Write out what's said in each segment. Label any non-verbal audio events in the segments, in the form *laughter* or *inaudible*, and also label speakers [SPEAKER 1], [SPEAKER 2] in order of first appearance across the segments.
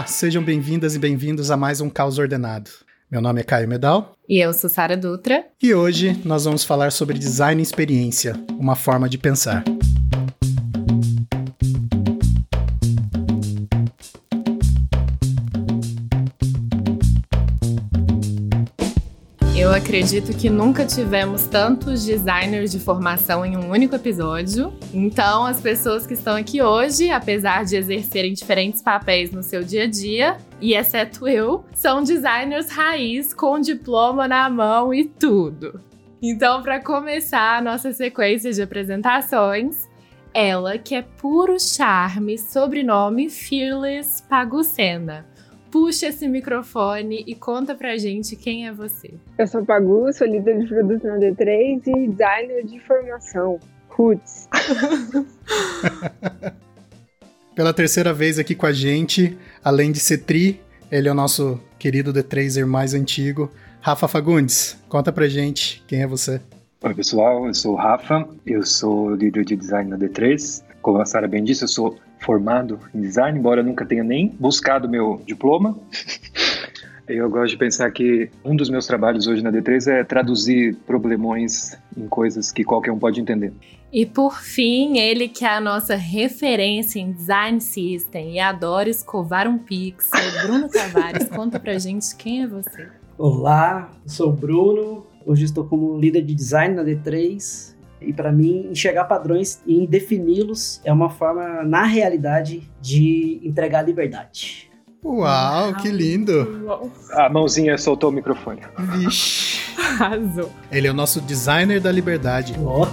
[SPEAKER 1] Olá, sejam bem-vindas e bem-vindos a mais um Caos Ordenado. Meu nome é Caio Medal.
[SPEAKER 2] E eu sou Sara Dutra.
[SPEAKER 1] E hoje nós vamos falar sobre design e experiência, uma forma de pensar.
[SPEAKER 2] Acredito que nunca tivemos tantos designers de formação em um único episódio. Então, as pessoas que estão aqui hoje, apesar de exercerem diferentes papéis no seu dia a dia, e exceto eu, são designers raiz com diploma na mão e tudo. Então, para começar a nossa sequência de apresentações, ela que é puro charme, sobrenome Fearless Pagucena puxa esse microfone e conta pra gente quem é você.
[SPEAKER 3] Eu sou Pagu, sou líder de produção D3 e designer de formação. Roots. *laughs*
[SPEAKER 1] Pela terceira vez aqui com a gente, além de ser tri, ele é o nosso querido D3er mais antigo, Rafa Fagundes. Conta pra gente quem é você.
[SPEAKER 4] Oi, pessoal, eu sou o Rafa, eu sou líder de design na D3. Como a Sara bem disse, eu sou formado em design, embora eu nunca tenha nem buscado meu diploma. *laughs* Eu gosto de pensar que um dos meus trabalhos hoje na D3 é traduzir problemões em coisas que qualquer um pode entender.
[SPEAKER 2] E por fim, ele que é a nossa referência em design system e adora escovar um pixel, Bruno Tavares, *laughs* conta pra gente quem é você.
[SPEAKER 5] Olá, sou o Bruno, hoje estou como líder de design na D3 e para mim, enxergar padrões e defini-los é uma forma, na realidade, de entregar liberdade.
[SPEAKER 1] Uau, que lindo!
[SPEAKER 4] A mãozinha soltou o microfone.
[SPEAKER 1] Vixe.
[SPEAKER 2] Arrasou.
[SPEAKER 1] Ele é o nosso designer da liberdade.
[SPEAKER 5] Oh. *laughs*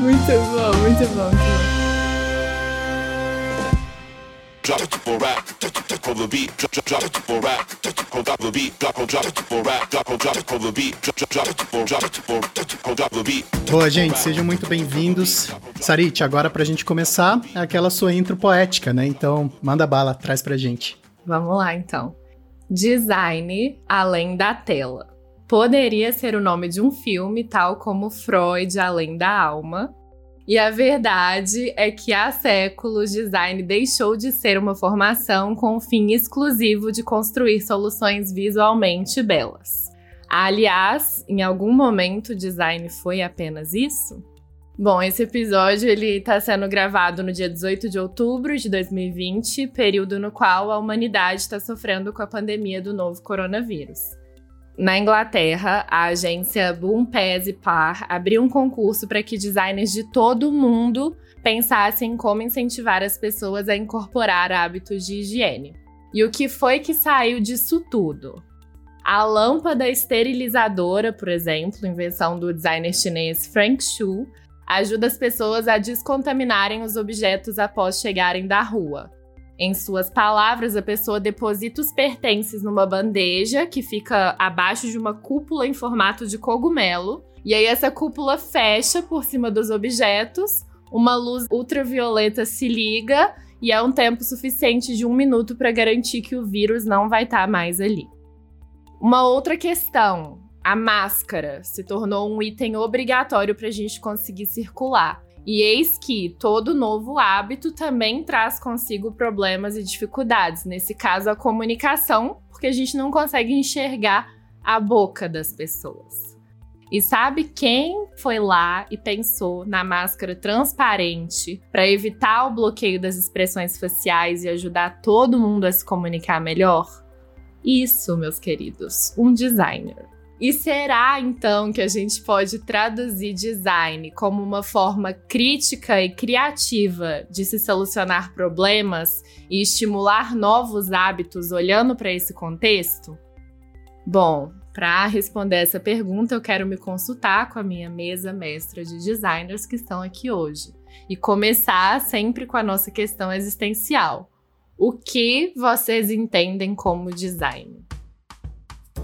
[SPEAKER 2] muito bom, muito bom. Drop it for rap, for the beat. Drop, it for rap, the beat. Drop, drop it for rap, drop, drop it for the beat. Drop, drop it for, drop it for, drop the beat.
[SPEAKER 1] Boa, gente, sejam muito bem-vindos. Sarit, agora pra gente começar, é aquela sua intro poética, né? Então, manda bala, traz pra gente.
[SPEAKER 2] Vamos lá, então. Design além da tela. Poderia ser o nome de um filme, tal como Freud Além da Alma, e a verdade é que há séculos design deixou de ser uma formação com o fim exclusivo de construir soluções visualmente belas. Aliás, em algum momento design foi apenas isso? Bom, esse episódio ele está sendo gravado no dia 18 de outubro de 2020, período no qual a humanidade está sofrendo com a pandemia do novo coronavírus. Na Inglaterra, a agência Boom Pez Par abriu um concurso para que designers de todo o mundo pensassem em como incentivar as pessoas a incorporar hábitos de higiene. E o que foi que saiu disso tudo? A lâmpada esterilizadora, por exemplo, invenção do designer chinês Frank Xu, ajuda as pessoas a descontaminarem os objetos após chegarem da rua. Em suas palavras, a pessoa deposita os pertences numa bandeja que fica abaixo de uma cúpula em formato de cogumelo. E aí essa cúpula fecha por cima dos objetos, uma luz ultravioleta se liga e é um tempo suficiente de um minuto para garantir que o vírus não vai estar tá mais ali. Uma outra questão: a máscara se tornou um item obrigatório para a gente conseguir circular. E eis que todo novo hábito também traz consigo problemas e dificuldades, nesse caso a comunicação, porque a gente não consegue enxergar a boca das pessoas. E sabe quem foi lá e pensou na máscara transparente para evitar o bloqueio das expressões faciais e ajudar todo mundo a se comunicar melhor? Isso, meus queridos, um designer. E será então que a gente pode traduzir design como uma forma crítica e criativa de se solucionar problemas e estimular novos hábitos olhando para esse contexto? Bom, para responder essa pergunta, eu quero me consultar com a minha mesa mestra de designers que estão aqui hoje e começar sempre com a nossa questão existencial. O que vocês entendem como design?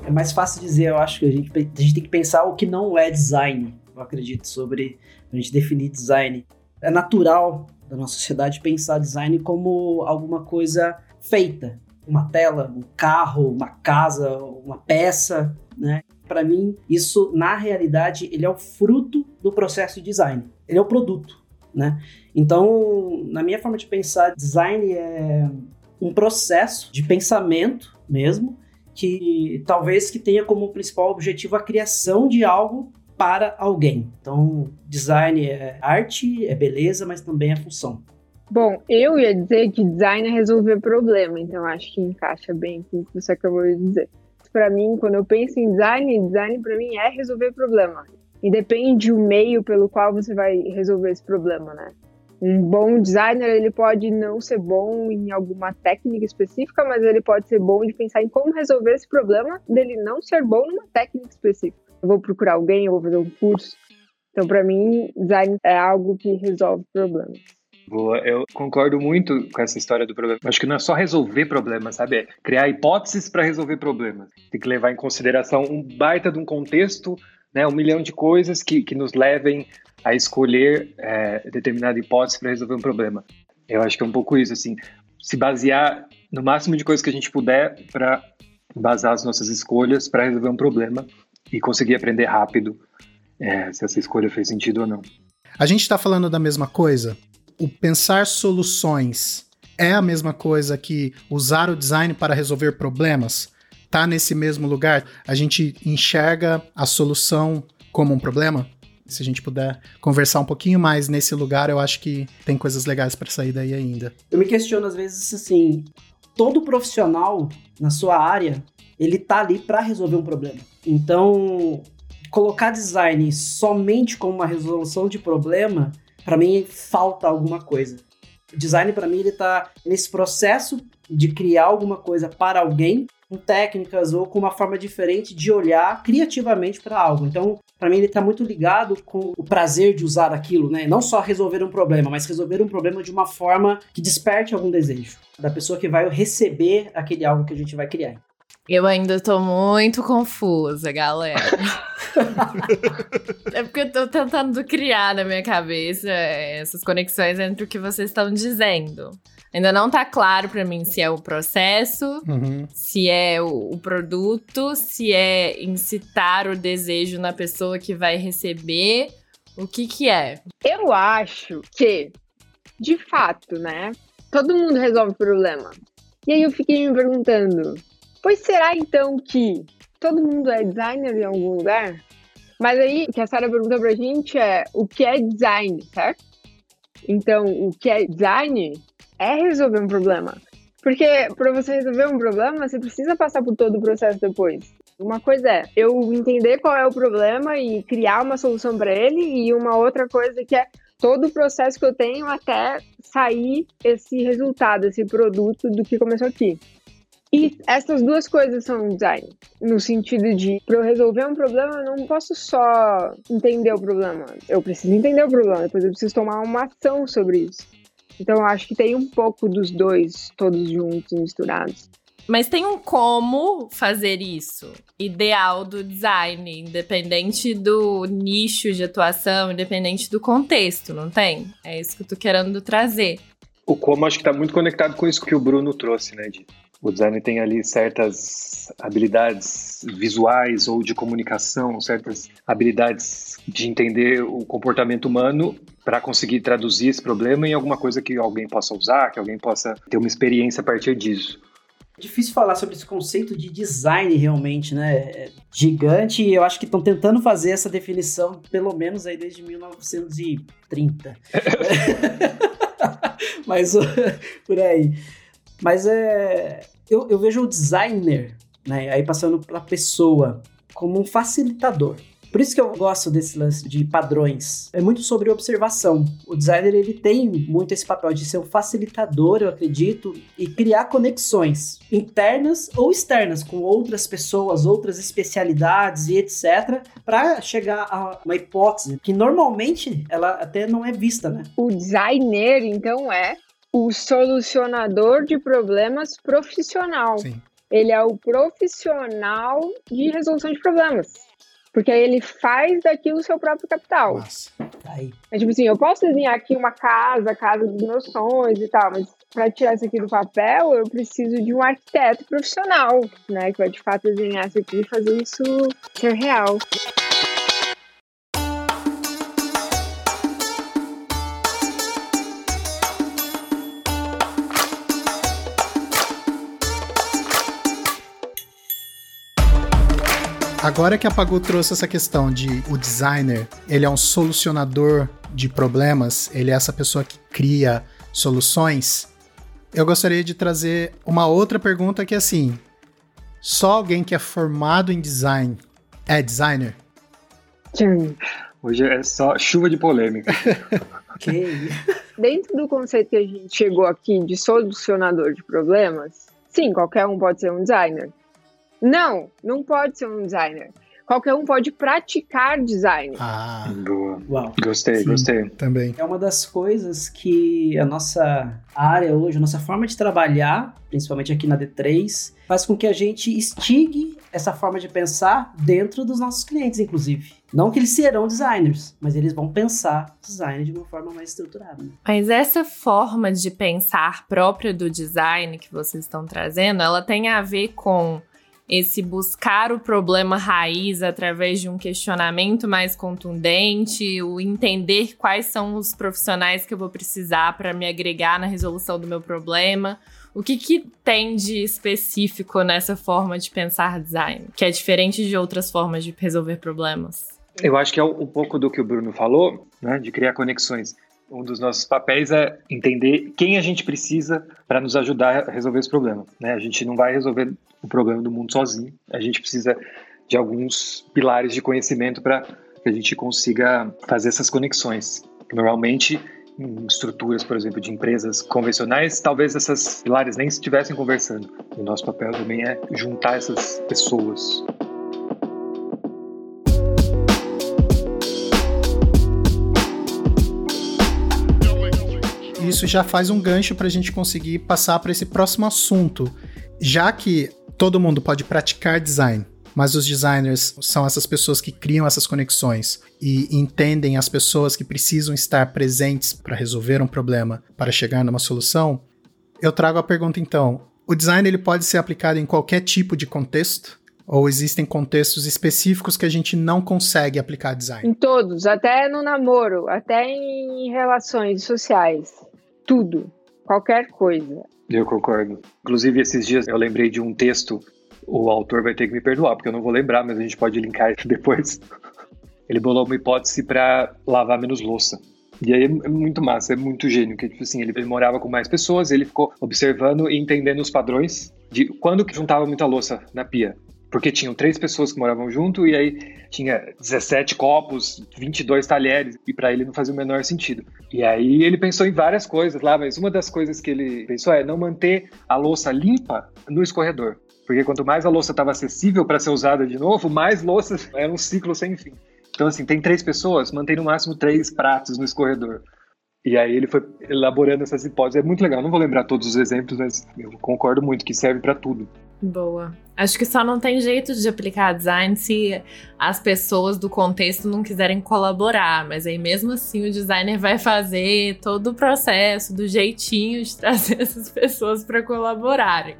[SPEAKER 5] É mais fácil dizer, eu acho que a gente, a gente tem que pensar o que não é design, eu acredito, sobre a gente definir design. É natural da nossa sociedade pensar design como alguma coisa feita, uma tela, um carro, uma casa, uma peça, né? Para mim, isso na realidade ele é o fruto do processo de design. Ele é o produto. né? Então, na minha forma de pensar, design é um processo de pensamento mesmo, que talvez que tenha como principal objetivo a criação de algo para alguém. Então, design é arte, é beleza, mas também é função.
[SPEAKER 3] Bom, eu ia dizer que design é resolver problema, então acho que encaixa bem com o que você acabou de dizer. Para mim, quando eu penso em design, design para mim é resolver problema. E depende o meio pelo qual você vai resolver esse problema, né? Um bom designer, ele pode não ser bom em alguma técnica específica, mas ele pode ser bom de pensar em como resolver esse problema dele não ser bom numa técnica específica. Eu vou procurar alguém, eu vou fazer um curso. Então, para mim, design é algo que resolve problemas.
[SPEAKER 4] Boa, eu concordo muito com essa história do problema. Acho que não é só resolver problemas, sabe? É criar hipóteses para resolver problemas. Tem que levar em consideração um baita de um contexto, né? Um milhão de coisas que, que nos levem a escolher é, determinada hipótese para resolver um problema. Eu acho que é um pouco isso, assim, se basear no máximo de coisas que a gente puder para basar as nossas escolhas para resolver um problema e conseguir aprender rápido é, se essa escolha fez sentido ou não.
[SPEAKER 1] A gente está falando da mesma coisa? O pensar soluções é a mesma coisa que usar o design para resolver problemas? Tá nesse mesmo lugar? A gente enxerga a solução como um problema? Se a gente puder conversar um pouquinho mais nesse lugar, eu acho que tem coisas legais para sair daí ainda.
[SPEAKER 5] Eu me questiono às vezes assim, todo profissional na sua área, ele tá ali para resolver um problema. Então, colocar design somente como uma resolução de problema, para mim falta alguma coisa. Design para mim ele tá nesse processo de criar alguma coisa para alguém com técnicas ou com uma forma diferente de olhar criativamente para algo. Então, para mim, ele está muito ligado com o prazer de usar aquilo, né? Não só resolver um problema, mas resolver um problema de uma forma que desperte algum desejo da pessoa que vai receber aquele algo que a gente vai criar.
[SPEAKER 2] Eu ainda tô muito confusa, galera. *laughs* é porque eu tô tentando criar na minha cabeça essas conexões entre o que vocês estão dizendo. Ainda não tá claro para mim se é o processo, uhum. se é o, o, produto, se é incitar o desejo na pessoa que vai receber. O que que é?
[SPEAKER 3] Eu acho que, de fato, né? Todo mundo resolve problema. E aí eu fiquei me perguntando, pois será então que todo mundo é designer em algum lugar? Mas aí o que a Sara pergunta pra gente é o que é design, certo? Então, o que é design é resolver um problema. Porque para você resolver um problema, você precisa passar por todo o processo depois. Uma coisa é eu entender qual é o problema e criar uma solução para ele, e uma outra coisa que é todo o processo que eu tenho até sair esse resultado, esse produto do que começou aqui. E essas duas coisas são design, no sentido de, para eu resolver um problema, eu não posso só entender o problema. Eu preciso entender o problema, depois eu preciso tomar uma ação sobre isso. Então eu acho que tem um pouco dos dois, todos juntos e misturados.
[SPEAKER 2] Mas tem um como fazer isso. Ideal do design, independente do nicho de atuação, independente do contexto, não tem? É isso que eu tô querendo trazer.
[SPEAKER 4] O como acho que tá muito conectado com isso que o Bruno trouxe, né? De, o design tem ali certas habilidades visuais ou de comunicação, certas habilidades de entender o comportamento humano para conseguir traduzir esse problema em alguma coisa que alguém possa usar, que alguém possa ter uma experiência a partir disso.
[SPEAKER 5] Difícil falar sobre esse conceito de design realmente, né? É gigante e eu acho que estão tentando fazer essa definição pelo menos aí desde 1930. *laughs* Mas *laughs* por aí. Mas é. Eu, eu vejo o designer, né? Aí passando para pessoa como um facilitador. Por isso que eu gosto desse lance de padrões. É muito sobre observação. O designer ele tem muito esse papel de ser um facilitador, eu acredito, e criar conexões internas ou externas com outras pessoas, outras especialidades e etc, para chegar a uma hipótese que normalmente ela até não é vista, né?
[SPEAKER 3] O designer então é o solucionador de problemas profissional. Sim. Ele é o profissional de resolução de problemas. Porque aí ele faz daquilo o seu próprio capital. Nossa. Aí. É tipo assim, eu posso desenhar aqui uma casa, a casa dos meus sonhos e tal, mas para tirar isso aqui do papel, eu preciso de um arquiteto profissional, né? Que vai de fato desenhar isso aqui e fazer isso ser real.
[SPEAKER 1] Agora que a Pagu trouxe essa questão de o designer, ele é um solucionador de problemas, ele é essa pessoa que cria soluções, eu gostaria de trazer uma outra pergunta que é assim: só alguém que é formado em design é designer?
[SPEAKER 4] Hoje é só chuva de polêmica. *laughs*
[SPEAKER 3] okay. Dentro do conceito que a gente chegou aqui de solucionador de problemas, sim, qualquer um pode ser um designer. Não, não pode ser um designer qualquer um pode praticar design.
[SPEAKER 1] Ah,
[SPEAKER 4] boa. Uau. Gostei, Sim, gostei.
[SPEAKER 1] Também.
[SPEAKER 5] É uma das coisas que a nossa área hoje, a nossa forma de trabalhar, principalmente aqui na D3, faz com que a gente instigue essa forma de pensar dentro dos nossos clientes, inclusive. Não que eles serão designers, mas eles vão pensar design de uma forma mais estruturada. Né?
[SPEAKER 2] Mas essa forma de pensar própria do design que vocês estão trazendo, ela tem a ver com esse buscar o problema raiz através de um questionamento mais contundente, o entender quais são os profissionais que eu vou precisar para me agregar na resolução do meu problema. O que, que tem de específico nessa forma de pensar design, que é diferente de outras formas de resolver problemas?
[SPEAKER 4] Eu acho que é um pouco do que o Bruno falou, né, de criar conexões um dos nossos papéis é entender quem a gente precisa para nos ajudar a resolver esse problema. Né? A gente não vai resolver o problema do mundo sozinho. A gente precisa de alguns pilares de conhecimento para que a gente consiga fazer essas conexões. Normalmente, em estruturas, por exemplo, de empresas convencionais, talvez essas pilares nem estivessem conversando. O nosso papel também é juntar essas pessoas.
[SPEAKER 1] Isso já faz um gancho para a gente conseguir passar para esse próximo assunto. Já que todo mundo pode praticar design, mas os designers são essas pessoas que criam essas conexões e entendem as pessoas que precisam estar presentes para resolver um problema, para chegar numa solução. Eu trago a pergunta então: o design ele pode ser aplicado em qualquer tipo de contexto? Ou existem contextos específicos que a gente não consegue aplicar design?
[SPEAKER 3] Em todos, até no namoro, até em relações sociais tudo, qualquer coisa.
[SPEAKER 4] Eu concordo. Inclusive, esses dias eu lembrei de um texto, o autor vai ter que me perdoar, porque eu não vou lembrar, mas a gente pode linkar *laughs* depois. Ele bolou uma hipótese para lavar menos louça. E aí é muito massa, é muito gênio, que tipo assim, ele, ele morava com mais pessoas, ele ficou observando e entendendo os padrões de quando que juntava muita louça na pia. Porque tinham três pessoas que moravam junto e aí tinha 17 copos, 22 talheres, e para ele não fazia o menor sentido. E aí ele pensou em várias coisas lá, mas uma das coisas que ele pensou é não manter a louça limpa no escorredor. Porque quanto mais a louça estava acessível para ser usada de novo, mais louça *laughs* era um ciclo sem fim. Então, assim, tem três pessoas, mantém no máximo três pratos no escorredor. E aí ele foi elaborando essas hipóteses. É muito legal. Não vou lembrar todos os exemplos, mas eu concordo muito que serve para tudo.
[SPEAKER 2] Boa. Acho que só não tem jeito de aplicar design se as pessoas do contexto não quiserem colaborar, mas aí mesmo assim o designer vai fazer todo o processo do jeitinho de *laughs* trazer essas pessoas para colaborarem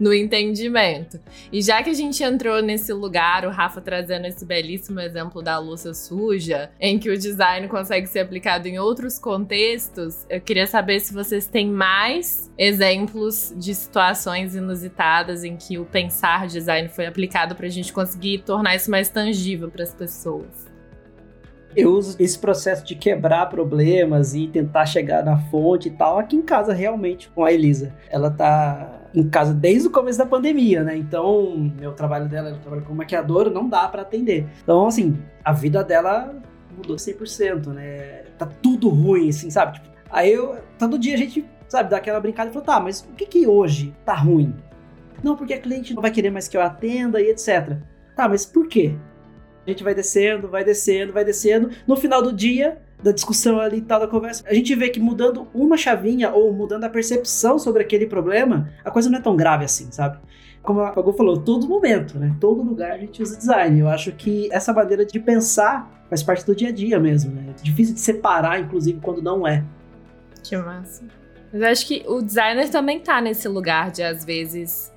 [SPEAKER 2] no entendimento. E já que a gente entrou nesse lugar, o Rafa trazendo esse belíssimo exemplo da louça suja, em que o design consegue ser aplicado em outros contextos, eu queria saber se vocês têm mais exemplos de situações inusitadas em que o pensar design foi aplicado para a gente conseguir tornar isso mais tangível para as pessoas.
[SPEAKER 5] Eu uso esse processo de quebrar problemas e tentar chegar na fonte e tal aqui em casa realmente com a Elisa. Ela tá em casa desde o começo da pandemia, né? Então, meu trabalho dela, ela trabalha como maquiadora, não dá para atender. Então, assim, a vida dela mudou 100%, né? Tá tudo ruim, assim, sabe? Tipo, aí eu, todo dia a gente, sabe, dá aquela brincada e fala, tá, mas o que que hoje tá ruim? Não, porque a cliente não vai querer mais que eu atenda e etc. Tá, mas por quê? A gente vai descendo, vai descendo, vai descendo. No final do dia, da discussão ali e tal, da conversa, a gente vê que mudando uma chavinha ou mudando a percepção sobre aquele problema, a coisa não é tão grave assim, sabe? Como a Pagu falou, todo momento, né? Todo lugar a gente usa design. Eu acho que essa maneira de pensar faz parte do dia a dia mesmo, né? É difícil de separar, inclusive, quando não é.
[SPEAKER 2] Que massa. Mas eu acho que o designer também tá nesse lugar de, às vezes,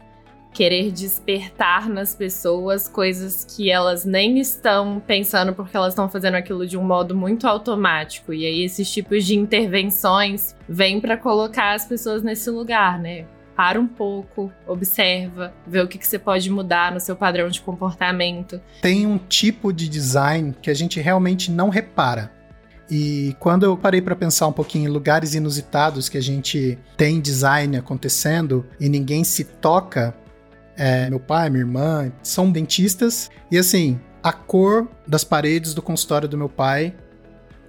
[SPEAKER 2] querer despertar nas pessoas coisas que elas nem estão pensando porque elas estão fazendo aquilo de um modo muito automático. E aí esses tipos de intervenções vêm para colocar as pessoas nesse lugar, né? para um pouco, observa, vê o que, que você pode mudar no seu padrão de comportamento.
[SPEAKER 1] Tem um tipo de design que a gente realmente não repara. E quando eu parei para pensar um pouquinho em lugares inusitados que a gente tem design acontecendo e ninguém se toca, é, meu pai, minha irmã são dentistas e assim, a cor das paredes do consultório do meu pai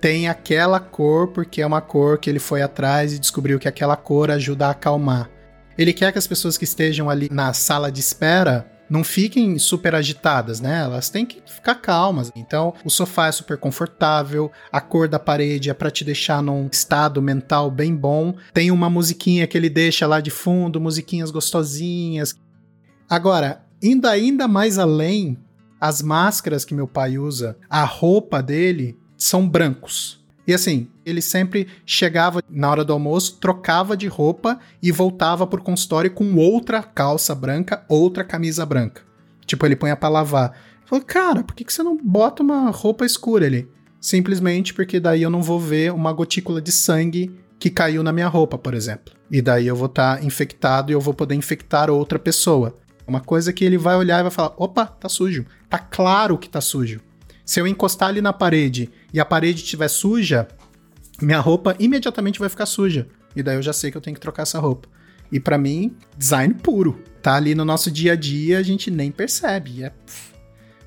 [SPEAKER 1] tem aquela cor porque é uma cor que ele foi atrás e descobriu que aquela cor ajuda a acalmar. Ele quer que as pessoas que estejam ali na sala de espera não fiquem super agitadas, né? Elas têm que ficar calmas. Então, o sofá é super confortável, a cor da parede é para te deixar num estado mental bem bom. Tem uma musiquinha que ele deixa lá de fundo, musiquinhas gostosinhas. Agora, indo ainda mais além, as máscaras que meu pai usa, a roupa dele são brancos. E assim, ele sempre chegava na hora do almoço, trocava de roupa e voltava pro consultório com outra calça branca, outra camisa branca. Tipo, ele põe pra lavar. Falou, cara, por que, que você não bota uma roupa escura ali? Simplesmente porque daí eu não vou ver uma gotícula de sangue que caiu na minha roupa, por exemplo. E daí eu vou estar tá infectado e eu vou poder infectar outra pessoa. Uma coisa que ele vai olhar e vai falar: opa, tá sujo. Tá claro que tá sujo. Se eu encostar ali na parede e a parede estiver suja, minha roupa imediatamente vai ficar suja. E daí eu já sei que eu tenho que trocar essa roupa. E para mim, design puro. Tá ali no nosso dia a dia, a gente nem percebe. É pff,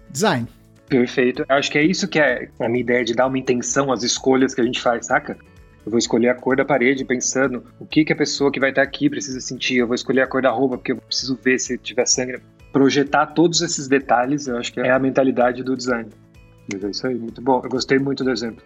[SPEAKER 1] design.
[SPEAKER 4] Perfeito. Acho que é isso que é a minha ideia de dar uma intenção às escolhas que a gente faz, saca? Eu vou escolher a cor da parede pensando o que, que a pessoa que vai estar aqui precisa sentir. Eu vou escolher a cor da roupa porque eu preciso ver se tiver sangue. Projetar todos esses detalhes, eu acho que é a mentalidade do design. Mas é isso aí, muito bom. Eu gostei muito do exemplo.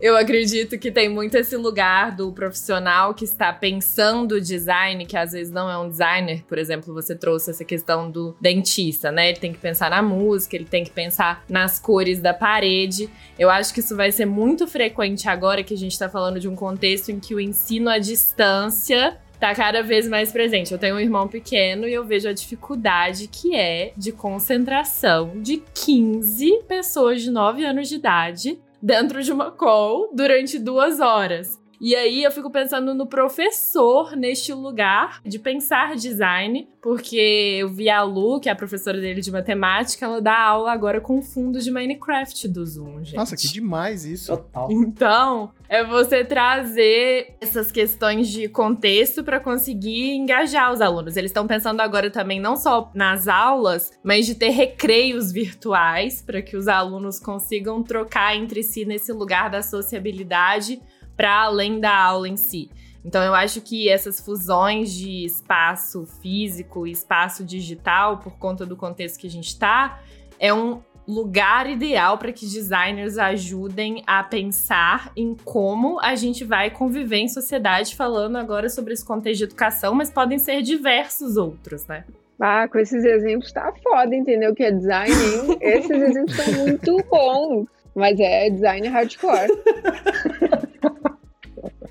[SPEAKER 2] Eu acredito que tem muito esse lugar do profissional que está pensando o design, que às vezes não é um designer. Por exemplo, você trouxe essa questão do dentista, né? Ele tem que pensar na música, ele tem que pensar nas cores da parede. Eu acho que isso vai ser muito frequente agora que a gente está falando de um contexto em que o ensino à distância tá cada vez mais presente. Eu tenho um irmão pequeno e eu vejo a dificuldade que é de concentração de 15 pessoas de 9 anos de idade dentro de uma call durante duas horas. E aí eu fico pensando no professor neste lugar de pensar design, porque eu vi a Lu, que é a professora dele de matemática, ela dá aula agora com fundo de Minecraft do Zoom, gente.
[SPEAKER 1] Nossa, que demais isso.
[SPEAKER 5] Total.
[SPEAKER 2] Então, é você trazer essas questões de contexto para conseguir engajar os alunos. Eles estão pensando agora também não só nas aulas, mas de ter recreios virtuais para que os alunos consigam trocar entre si nesse lugar da sociabilidade para além da aula em si. Então eu acho que essas fusões de espaço físico e espaço digital, por conta do contexto que a gente está, é um lugar ideal para que designers ajudem a pensar em como a gente vai conviver em sociedade, falando agora sobre esse contexto de educação, mas podem ser diversos outros, né?
[SPEAKER 3] Ah, com esses exemplos tá foda, entendeu? Que é design, hein? *laughs* Esses exemplos são muito bons. Mas é design hardcore. *laughs*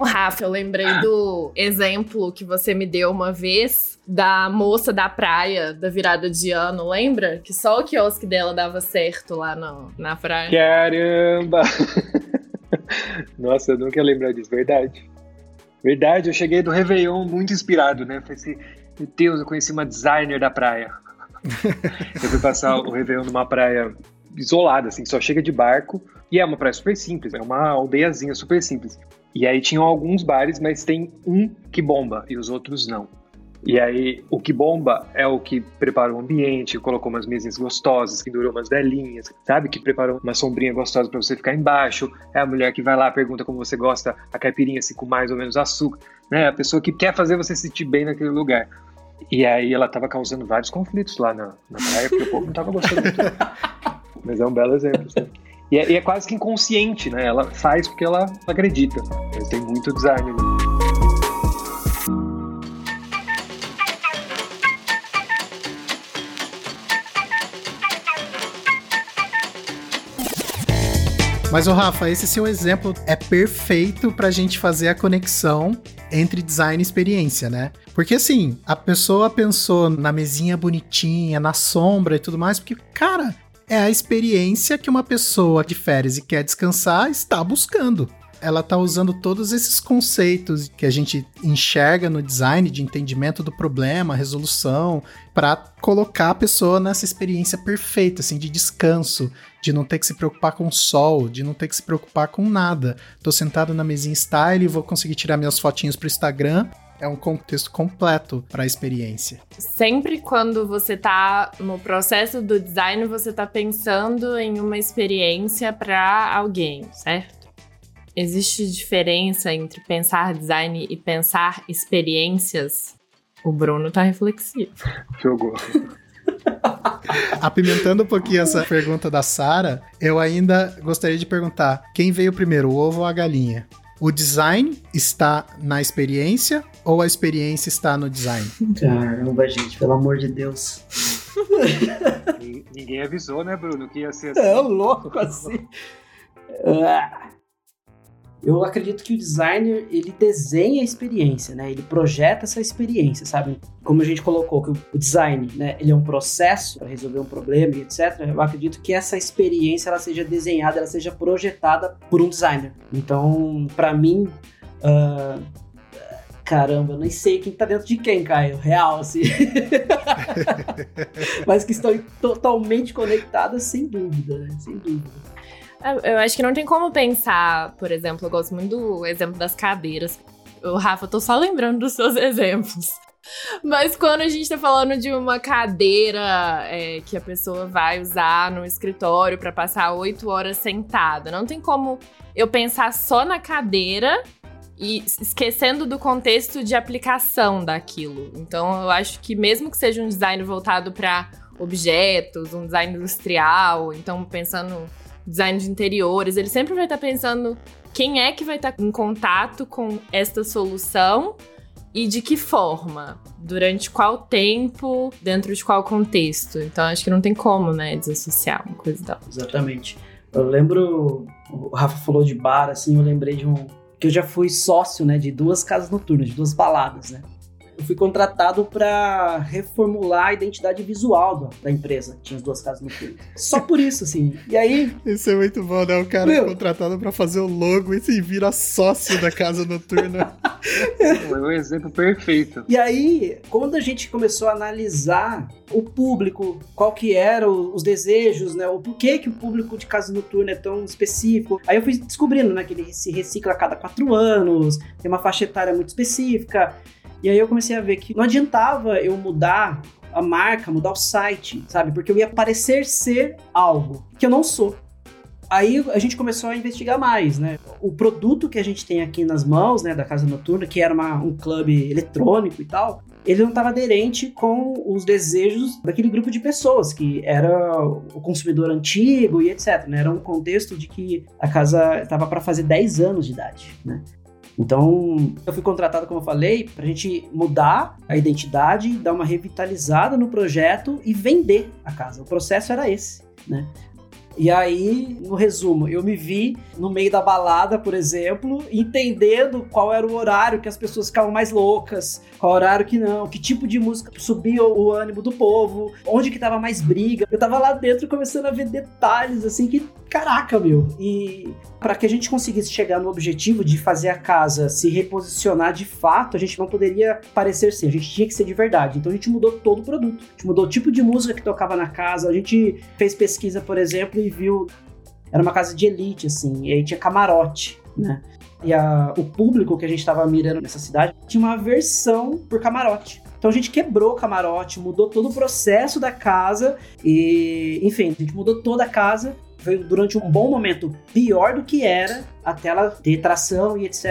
[SPEAKER 2] Rafa, eu lembrei do exemplo que você me deu uma vez da moça da praia da virada de ano, lembra? Que só o quiosque dela dava certo lá no, na praia.
[SPEAKER 4] Caramba! *laughs* Nossa, eu nunca ia lembrar disso, verdade. Verdade, eu cheguei do Réveillon muito inspirado, né? Falei assim, meu Deus, eu conheci uma designer da praia. *laughs* eu fui passar o Réveillon numa praia isolada, assim, só chega de barco. E é uma praia super simples, é uma aldeiazinha super simples. E aí tinham alguns bares, mas tem um que bomba e os outros não. E aí, o que bomba é o que preparou o ambiente, colocou umas mesinhas gostosas, que durou umas velhinhas, sabe? Que preparou uma sombrinha gostosa para você ficar embaixo. É a mulher que vai lá, pergunta como você gosta a caipirinha, se com mais ou menos açúcar, né? A pessoa que quer fazer você se sentir bem naquele lugar. E aí, ela tava causando vários conflitos lá na, na praia, porque o povo não tava gostando muito. *laughs* Mas é um belo exemplo, sabe? E é, e é, quase que inconsciente, né? Ela faz porque ela acredita. Tem muito design ali.
[SPEAKER 1] Mas, o Rafa, esse seu exemplo é perfeito para a gente fazer a conexão entre design e experiência, né? Porque assim, a pessoa pensou na mesinha bonitinha, na sombra e tudo mais, porque, cara, é a experiência que uma pessoa de férias e quer descansar está buscando. ela tá usando todos esses conceitos que a gente enxerga no design de entendimento do problema, resolução, para colocar a pessoa nessa experiência perfeita, assim, de descanso, de não ter que se preocupar com o sol, de não ter que se preocupar com nada. Tô sentado na mesinha style, vou conseguir tirar minhas fotinhas pro Instagram é um contexto completo para a experiência.
[SPEAKER 2] Sempre quando você está no processo do design, você está pensando em uma experiência para alguém, certo? Existe diferença entre pensar design e pensar experiências? O Bruno tá reflexivo.
[SPEAKER 4] Jogou. *laughs*
[SPEAKER 1] Apimentando um pouquinho essa pergunta da Sara, eu ainda gostaria de perguntar: quem veio primeiro, o ovo ou a galinha? O design está na experiência ou a experiência está no design? *laughs*
[SPEAKER 5] Caramba, gente, pelo amor de Deus.
[SPEAKER 4] Ninguém avisou, né, Bruno, que ia ser assim.
[SPEAKER 5] É louco assim. Ah. Eu acredito que o designer, ele desenha a experiência, né? Ele projeta essa experiência, sabe? Como a gente colocou que o design, né, ele é um processo para resolver um problema e etc. Eu acredito que essa experiência ela seja desenhada, ela seja projetada por um designer. Então, para mim, uh, caramba, eu nem sei quem tá dentro de quem, Caio, real, assim. *laughs* Mas que estão totalmente conectadas, sem dúvida, né? Sem dúvida.
[SPEAKER 2] É, eu acho que não tem como pensar, por exemplo, eu gosto muito do exemplo das cadeiras. O Rafa, eu tô só lembrando dos seus *laughs* exemplos. Mas quando a gente tá falando de uma cadeira é, que a pessoa vai usar no escritório para passar oito horas sentada, não tem como eu pensar só na cadeira e esquecendo do contexto de aplicação daquilo. Então eu acho que mesmo que seja um design voltado para objetos, um design industrial, então pensando design de interiores, ele sempre vai estar tá pensando quem é que vai estar tá em contato com esta solução e de que forma, durante qual tempo, dentro de qual contexto. Então acho que não tem como, né, desassociar uma coisa da outra.
[SPEAKER 5] Exatamente. Eu lembro, o Rafa falou de bar, assim, eu lembrei de um que eu já fui sócio, né, de duas casas noturnas, de duas baladas, né? Eu fui contratado para reformular a identidade visual da, empresa. Tinha as duas casas no filme. Só por isso, assim. E aí.
[SPEAKER 1] Isso é muito bom, né? O cara meu... é contratado para fazer o logo e se vira sócio da casa noturna. *laughs*
[SPEAKER 4] é um exemplo perfeito.
[SPEAKER 5] E aí, quando a gente começou a analisar o público, qual que eram os desejos, né? O porquê que o público de casa noturna é tão específico. Aí eu fui descobrindo, né? Que ele se recicla a cada quatro anos, tem uma faixa etária muito específica. E aí eu comecei a ver que não adiantava eu mudar a marca, mudar o site, sabe? Porque eu ia parecer ser algo que eu não sou. Aí a gente começou a investigar mais, né? O produto que a gente tem aqui nas mãos, né, da Casa Noturna, que era uma, um clube eletrônico e tal, ele não estava aderente com os desejos daquele grupo de pessoas, que era o consumidor antigo e etc. Né? Era um contexto de que a casa estava para fazer 10 anos de idade, né? Então, eu fui contratado, como eu falei, para a gente mudar a identidade, dar uma revitalizada no projeto e vender a casa. O processo era esse, né? E aí, no resumo, eu me vi no meio da balada, por exemplo, entendendo qual era o horário que as pessoas ficavam mais loucas, qual horário que não, que tipo de música subia o ânimo do povo, onde que tava mais briga. Eu tava lá dentro começando a ver detalhes assim que, caraca, meu. E para que a gente conseguisse chegar no objetivo de fazer a casa se reposicionar de fato, a gente não poderia parecer ser, a gente tinha que ser de verdade. Então a gente mudou todo o produto. A gente mudou o tipo de música que tocava na casa, a gente fez pesquisa, por exemplo, e viu era uma casa de elite assim, e aí tinha camarote, né? E a, o público que a gente estava mirando nessa cidade tinha uma aversão por camarote. Então a gente quebrou o camarote, mudou todo o processo da casa e, enfim, a gente mudou toda a casa. Foi durante um bom momento pior do que era, até ela ter tração e etc.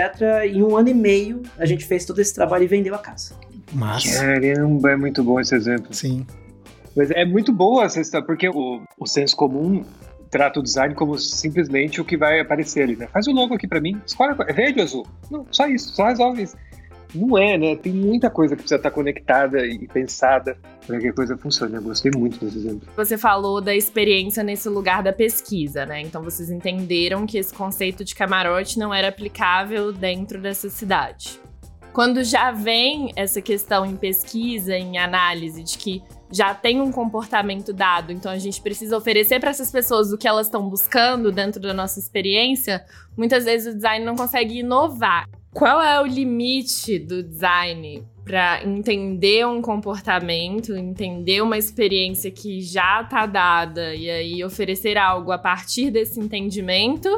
[SPEAKER 5] Em um ano e meio a gente fez todo esse trabalho e vendeu a casa.
[SPEAKER 1] Massa.
[SPEAKER 4] Caramba, é muito bom esse exemplo.
[SPEAKER 1] Sim.
[SPEAKER 4] Mas é muito boa essa história, porque o, o senso comum trata o design como simplesmente o que vai aparecer ali, né? Faz o logo aqui para mim, escolhe, é verde ou azul? Não, só isso, só resolve isso. Não é, né? Tem muita coisa que precisa estar conectada e pensada para que a coisa funcione. Eu gostei muito desse exemplo.
[SPEAKER 2] Você falou da experiência nesse lugar da pesquisa, né? Então vocês entenderam que esse conceito de camarote não era aplicável dentro dessa cidade. Quando já vem essa questão em pesquisa, em análise, de que já tem um comportamento dado, então a gente precisa oferecer para essas pessoas o que elas estão buscando dentro da nossa experiência, muitas vezes o design não consegue inovar. Qual é o limite do design para entender um comportamento, entender uma experiência que já está dada e aí oferecer algo a partir desse entendimento?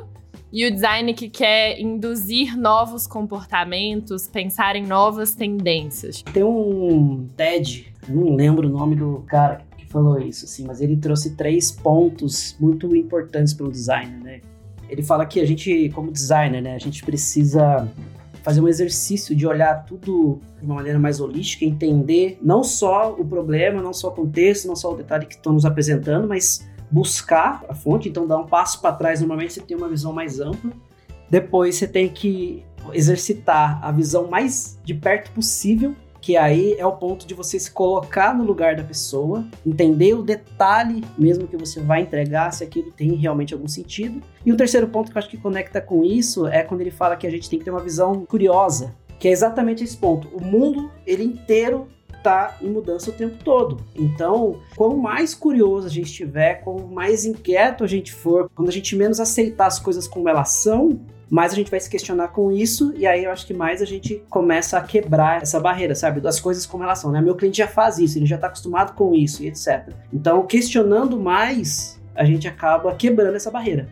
[SPEAKER 2] E o design que quer induzir novos comportamentos, pensar em novas tendências.
[SPEAKER 5] Tem um TED, não lembro o nome do cara que falou isso, assim, mas ele trouxe três pontos muito importantes para o design, né? Ele fala que a gente, como designer, né, a gente precisa fazer um exercício de olhar tudo de uma maneira mais holística, entender não só o problema, não só o contexto, não só o detalhe que estão nos apresentando, mas buscar a fonte, então dar um passo para trás, normalmente você tem uma visão mais ampla. Depois você tem que exercitar a visão mais de perto possível, que aí é o ponto de você se colocar no lugar da pessoa, entender o detalhe mesmo que você vai entregar, se aquilo tem realmente algum sentido. E o terceiro ponto que eu acho que conecta com isso é quando ele fala que a gente tem que ter uma visão curiosa, que é exatamente esse ponto. O mundo, ele inteiro está em mudança o tempo todo. Então, quanto mais curioso a gente estiver, quanto mais inquieto a gente for, quando a gente menos aceitar as coisas como elas são, mais a gente vai se questionar com isso, e aí eu acho que mais a gente começa a quebrar essa barreira, sabe? Das coisas como elas são, né? Meu cliente já faz isso, ele já está acostumado com isso, e etc. Então, questionando mais, a gente acaba quebrando essa barreira,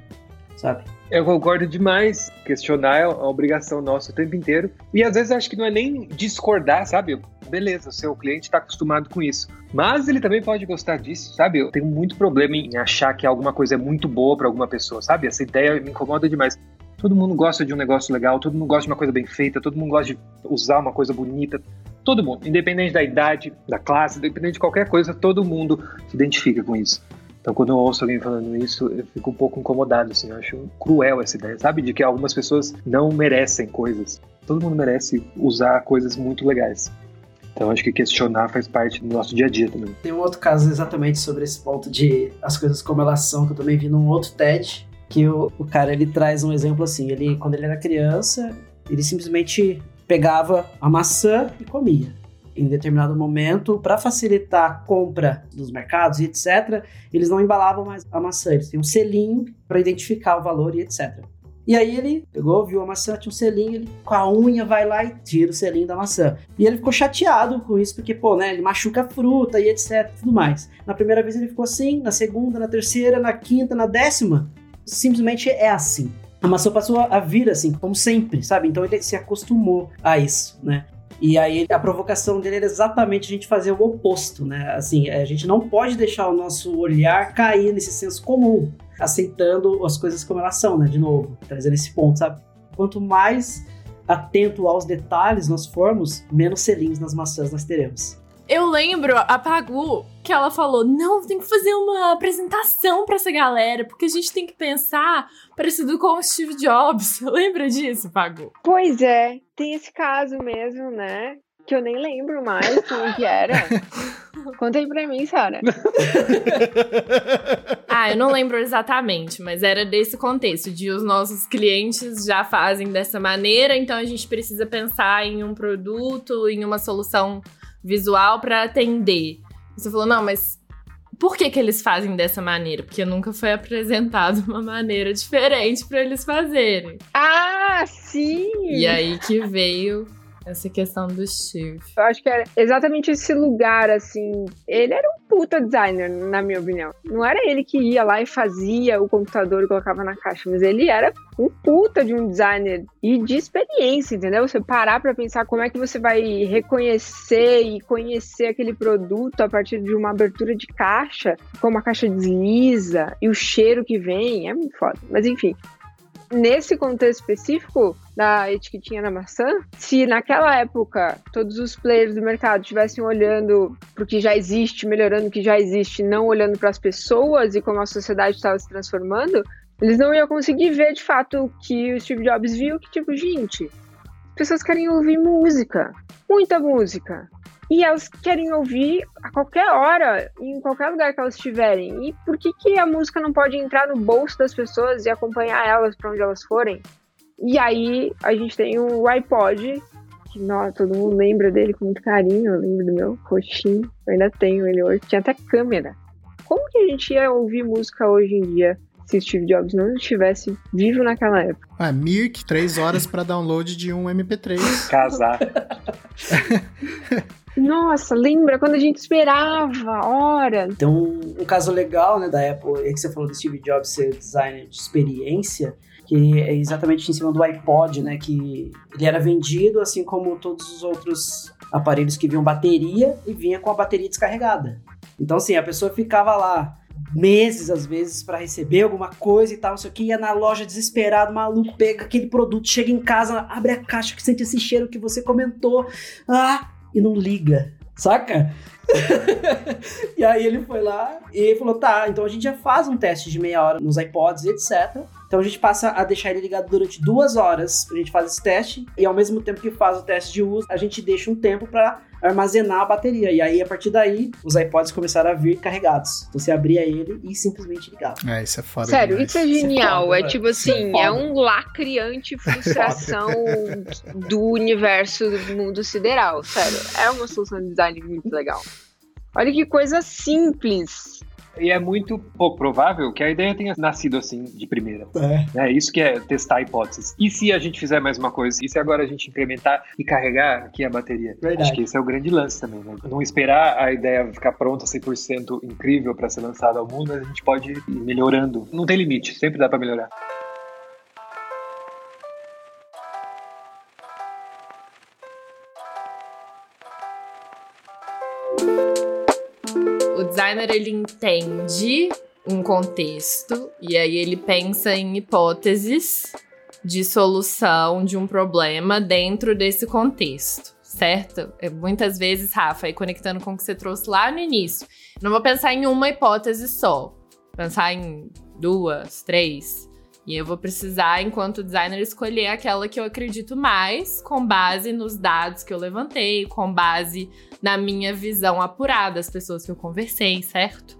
[SPEAKER 5] sabe?
[SPEAKER 4] Eu concordo demais. Questionar é uma obrigação nossa o tempo inteiro. E às vezes acho que não é nem discordar, sabe? Beleza, o seu cliente está acostumado com isso. Mas ele também pode gostar disso, sabe? Eu tenho muito problema em achar que alguma coisa é muito boa para alguma pessoa, sabe? Essa ideia me incomoda demais. Todo mundo gosta de um negócio legal, todo mundo gosta de uma coisa bem feita, todo mundo gosta de usar uma coisa bonita. Todo mundo, independente da idade, da classe, independente de qualquer coisa, todo mundo se identifica com isso. Então, quando eu ouço alguém falando isso, eu fico um pouco incomodado, assim, eu acho cruel essa ideia, sabe? De que algumas pessoas não merecem coisas. Todo mundo merece usar coisas muito legais. Então, acho que questionar faz parte do nosso dia a dia também.
[SPEAKER 5] Tem um outro caso exatamente sobre esse ponto de as coisas como elas são, que eu também vi num outro TED, que o, o cara, ele traz um exemplo assim, ele, quando ele era criança, ele simplesmente pegava a maçã e comia em determinado momento, para facilitar a compra dos mercados e etc., eles não embalavam mais a maçã, eles tinham um selinho para identificar o valor e etc. E aí ele pegou, viu a maçã, tinha um selinho, ele com a unha vai lá e tira o selinho da maçã. E ele ficou chateado com isso, porque, pô, né, ele machuca a fruta e etc, tudo mais. Na primeira vez ele ficou assim, na segunda, na terceira, na quinta, na décima, simplesmente é assim. A maçã passou a vir assim, como sempre, sabe? Então ele se acostumou a isso, né? E aí a provocação dele era exatamente a gente fazer o oposto, né? Assim, a gente não pode deixar o nosso olhar cair nesse senso comum, aceitando as coisas como elas são, né? De novo, trazendo esse ponto, sabe? Quanto mais atento aos detalhes nós formos, menos selinhos nas maçãs nós teremos.
[SPEAKER 2] Eu lembro a Pagu que ela falou: não, tem que fazer uma apresentação para essa galera, porque a gente tem que pensar parecido com o Steve Jobs. *laughs* Lembra disso, Pagu?
[SPEAKER 3] Pois é, tem esse caso mesmo, né? Que eu nem lembro mais *laughs* como que era. Conta aí pra mim, Sara. *laughs*
[SPEAKER 2] ah, eu não lembro exatamente, mas era desse contexto, de os nossos clientes já fazem dessa maneira, então a gente precisa pensar em um produto, em uma solução visual para atender. Você falou, não, mas por que, que eles fazem dessa maneira? Porque nunca foi apresentado *laughs* uma maneira diferente para eles fazerem.
[SPEAKER 3] Ah, sim!
[SPEAKER 2] E aí que veio essa questão do Steve.
[SPEAKER 3] Eu acho que era exatamente esse lugar, assim. Ele era um puta designer, na minha opinião. Não era ele que ia lá e fazia o computador e colocava na caixa, mas ele era um puta de um designer e de experiência, entendeu? Você parar para pensar como é que você vai reconhecer e conhecer aquele produto a partir de uma abertura de caixa, como a caixa desliza e o cheiro que vem, é muito foda. Mas enfim, nesse contexto específico da etiquetinha na maçã, se naquela época todos os players do mercado estivessem olhando para o que já existe, melhorando o que já existe, não olhando para as pessoas e como a sociedade estava se transformando, eles não iam conseguir ver de fato o que o Steve Jobs viu, que tipo, gente, as pessoas querem ouvir música, muita música. E elas querem ouvir a qualquer hora, em qualquer lugar que elas estiverem. E por que, que a música não pode entrar no bolso das pessoas e acompanhar elas para onde elas forem? E aí a gente tem o iPod, que nossa, todo mundo lembra dele com muito carinho. Eu lembro do meu roxinho. Eu ainda tenho ele hoje. Tinha até câmera. Como que a gente ia ouvir música hoje em dia se Steve Jobs não estivesse vivo naquela época?
[SPEAKER 1] Ah, Mirk, três horas para download de um MP3.
[SPEAKER 4] Casar. *laughs*
[SPEAKER 3] Nossa, lembra quando a gente esperava horas?
[SPEAKER 5] Um, um caso legal, né, da Apple, é que você falou do Steve Jobs ser designer de experiência, que é exatamente em cima do iPod, né, que ele era vendido assim como todos os outros aparelhos que vinham bateria e vinha com a bateria descarregada. Então, assim, a pessoa ficava lá meses, às vezes, para receber alguma coisa e tal, não sei o que, ia na loja desesperado, maluco, pega aquele produto, chega em casa, abre a caixa que sente esse cheiro que você comentou, ah, e não liga, saca? *laughs* e aí ele foi lá e falou: tá, então a gente já faz um teste de meia hora nos iPods etc. Então a gente passa a deixar ele ligado durante duas horas. A gente faz esse teste e ao mesmo tempo que faz o teste de uso, a gente deixa um tempo para armazenar a bateria. E aí, a partir daí, os iPods começaram a vir carregados. Então você abria ele e simplesmente ligava.
[SPEAKER 1] É, isso é foda.
[SPEAKER 3] Sério,
[SPEAKER 1] demais.
[SPEAKER 3] isso é genial.
[SPEAKER 5] foda,
[SPEAKER 3] é
[SPEAKER 5] velho.
[SPEAKER 3] tipo
[SPEAKER 5] Isso é
[SPEAKER 3] assim,
[SPEAKER 5] foda.
[SPEAKER 3] é um lacre anti-frustração *laughs* do universo do mundo sideral. Sério, é uma solução de design muito legal. Olha que coisa simples.
[SPEAKER 4] E é muito pouco provável que a ideia tenha nascido assim de primeira.
[SPEAKER 5] É.
[SPEAKER 4] É isso que é testar hipóteses. E se a gente fizer mais uma coisa? E se agora a gente implementar e carregar aqui a bateria?
[SPEAKER 5] Verdade.
[SPEAKER 4] Acho que esse é o grande lance também, né? Não esperar a ideia ficar pronta 100% incrível para ser lançada ao mundo, mas a gente pode ir melhorando. Não tem limite, sempre dá para melhorar.
[SPEAKER 2] Designer ele entende um contexto e aí ele pensa em hipóteses de solução de um problema dentro desse contexto, certo? É, Muitas vezes, Rafa, e conectando com o que você trouxe lá no início, não vou pensar em uma hipótese só, pensar em duas, três. E eu vou precisar, enquanto designer, escolher aquela que eu acredito mais, com base nos dados que eu levantei, com base na minha visão apurada das pessoas que eu conversei, certo?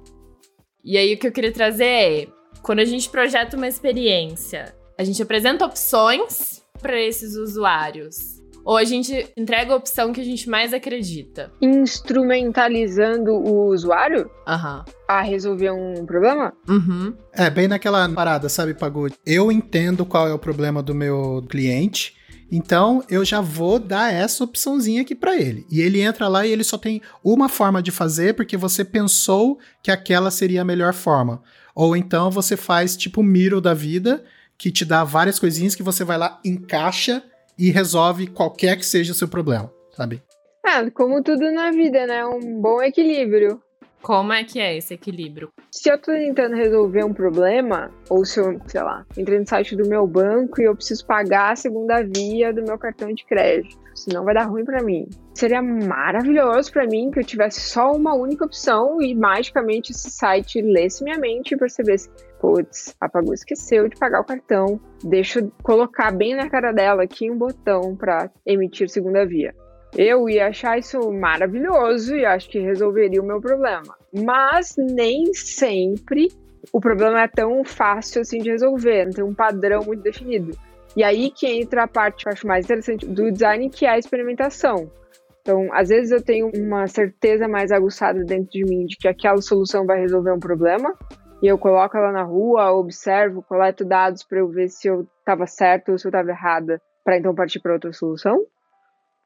[SPEAKER 2] E aí o que eu queria trazer é, quando a gente projeta uma experiência, a gente apresenta opções para esses usuários. Ou a gente entrega a opção que a gente mais acredita.
[SPEAKER 3] Instrumentalizando o usuário
[SPEAKER 2] Aham.
[SPEAKER 3] a resolver um problema?
[SPEAKER 2] Uhum.
[SPEAKER 1] É, bem naquela parada, sabe, Pagode? Eu entendo qual é o problema do meu cliente, então eu já vou dar essa opçãozinha aqui pra ele. E ele entra lá e ele só tem uma forma de fazer porque você pensou que aquela seria a melhor forma. Ou então você faz tipo Miro da vida, que te dá várias coisinhas que você vai lá, encaixa e resolve qualquer que seja o seu problema, sabe?
[SPEAKER 3] Ah, como tudo na vida, né? Um bom equilíbrio.
[SPEAKER 2] Como é que é esse equilíbrio?
[SPEAKER 3] Se eu tô tentando resolver um problema, ou se eu, sei lá, entrei no site do meu banco e eu preciso pagar a segunda via do meu cartão de crédito, senão vai dar ruim pra mim. Seria maravilhoso pra mim que eu tivesse só uma única opção e magicamente esse site lesse minha mente e percebesse, putz, apagou, esqueceu de pagar o cartão, deixa eu colocar bem na cara dela aqui um botão pra emitir segunda via. Eu ia achar isso maravilhoso e acho que resolveria o meu problema. Mas nem sempre o problema é tão fácil assim de resolver, não tem um padrão muito definido. E aí que entra a parte que eu acho mais interessante do design, que é a experimentação. Então, às vezes eu tenho uma certeza mais aguçada dentro de mim de que aquela solução vai resolver um problema, e eu coloco ela na rua, observo, coleto dados para eu ver se eu estava certo ou se eu estava errada, para então partir para outra solução.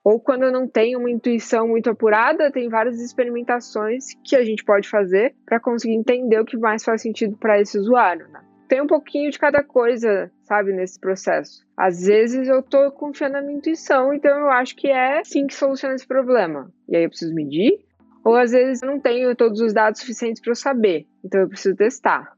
[SPEAKER 3] Ou quando eu não tenho uma intuição muito apurada, tem várias experimentações que a gente pode fazer para conseguir entender o que mais faz sentido para esse usuário. Né? Tem um pouquinho de cada coisa, sabe, nesse processo. Às vezes eu tô confiando na minha intuição, então eu acho que é sim que soluciona esse problema. E aí eu preciso medir. Ou às vezes eu não tenho todos os dados suficientes para eu saber, então eu preciso testar.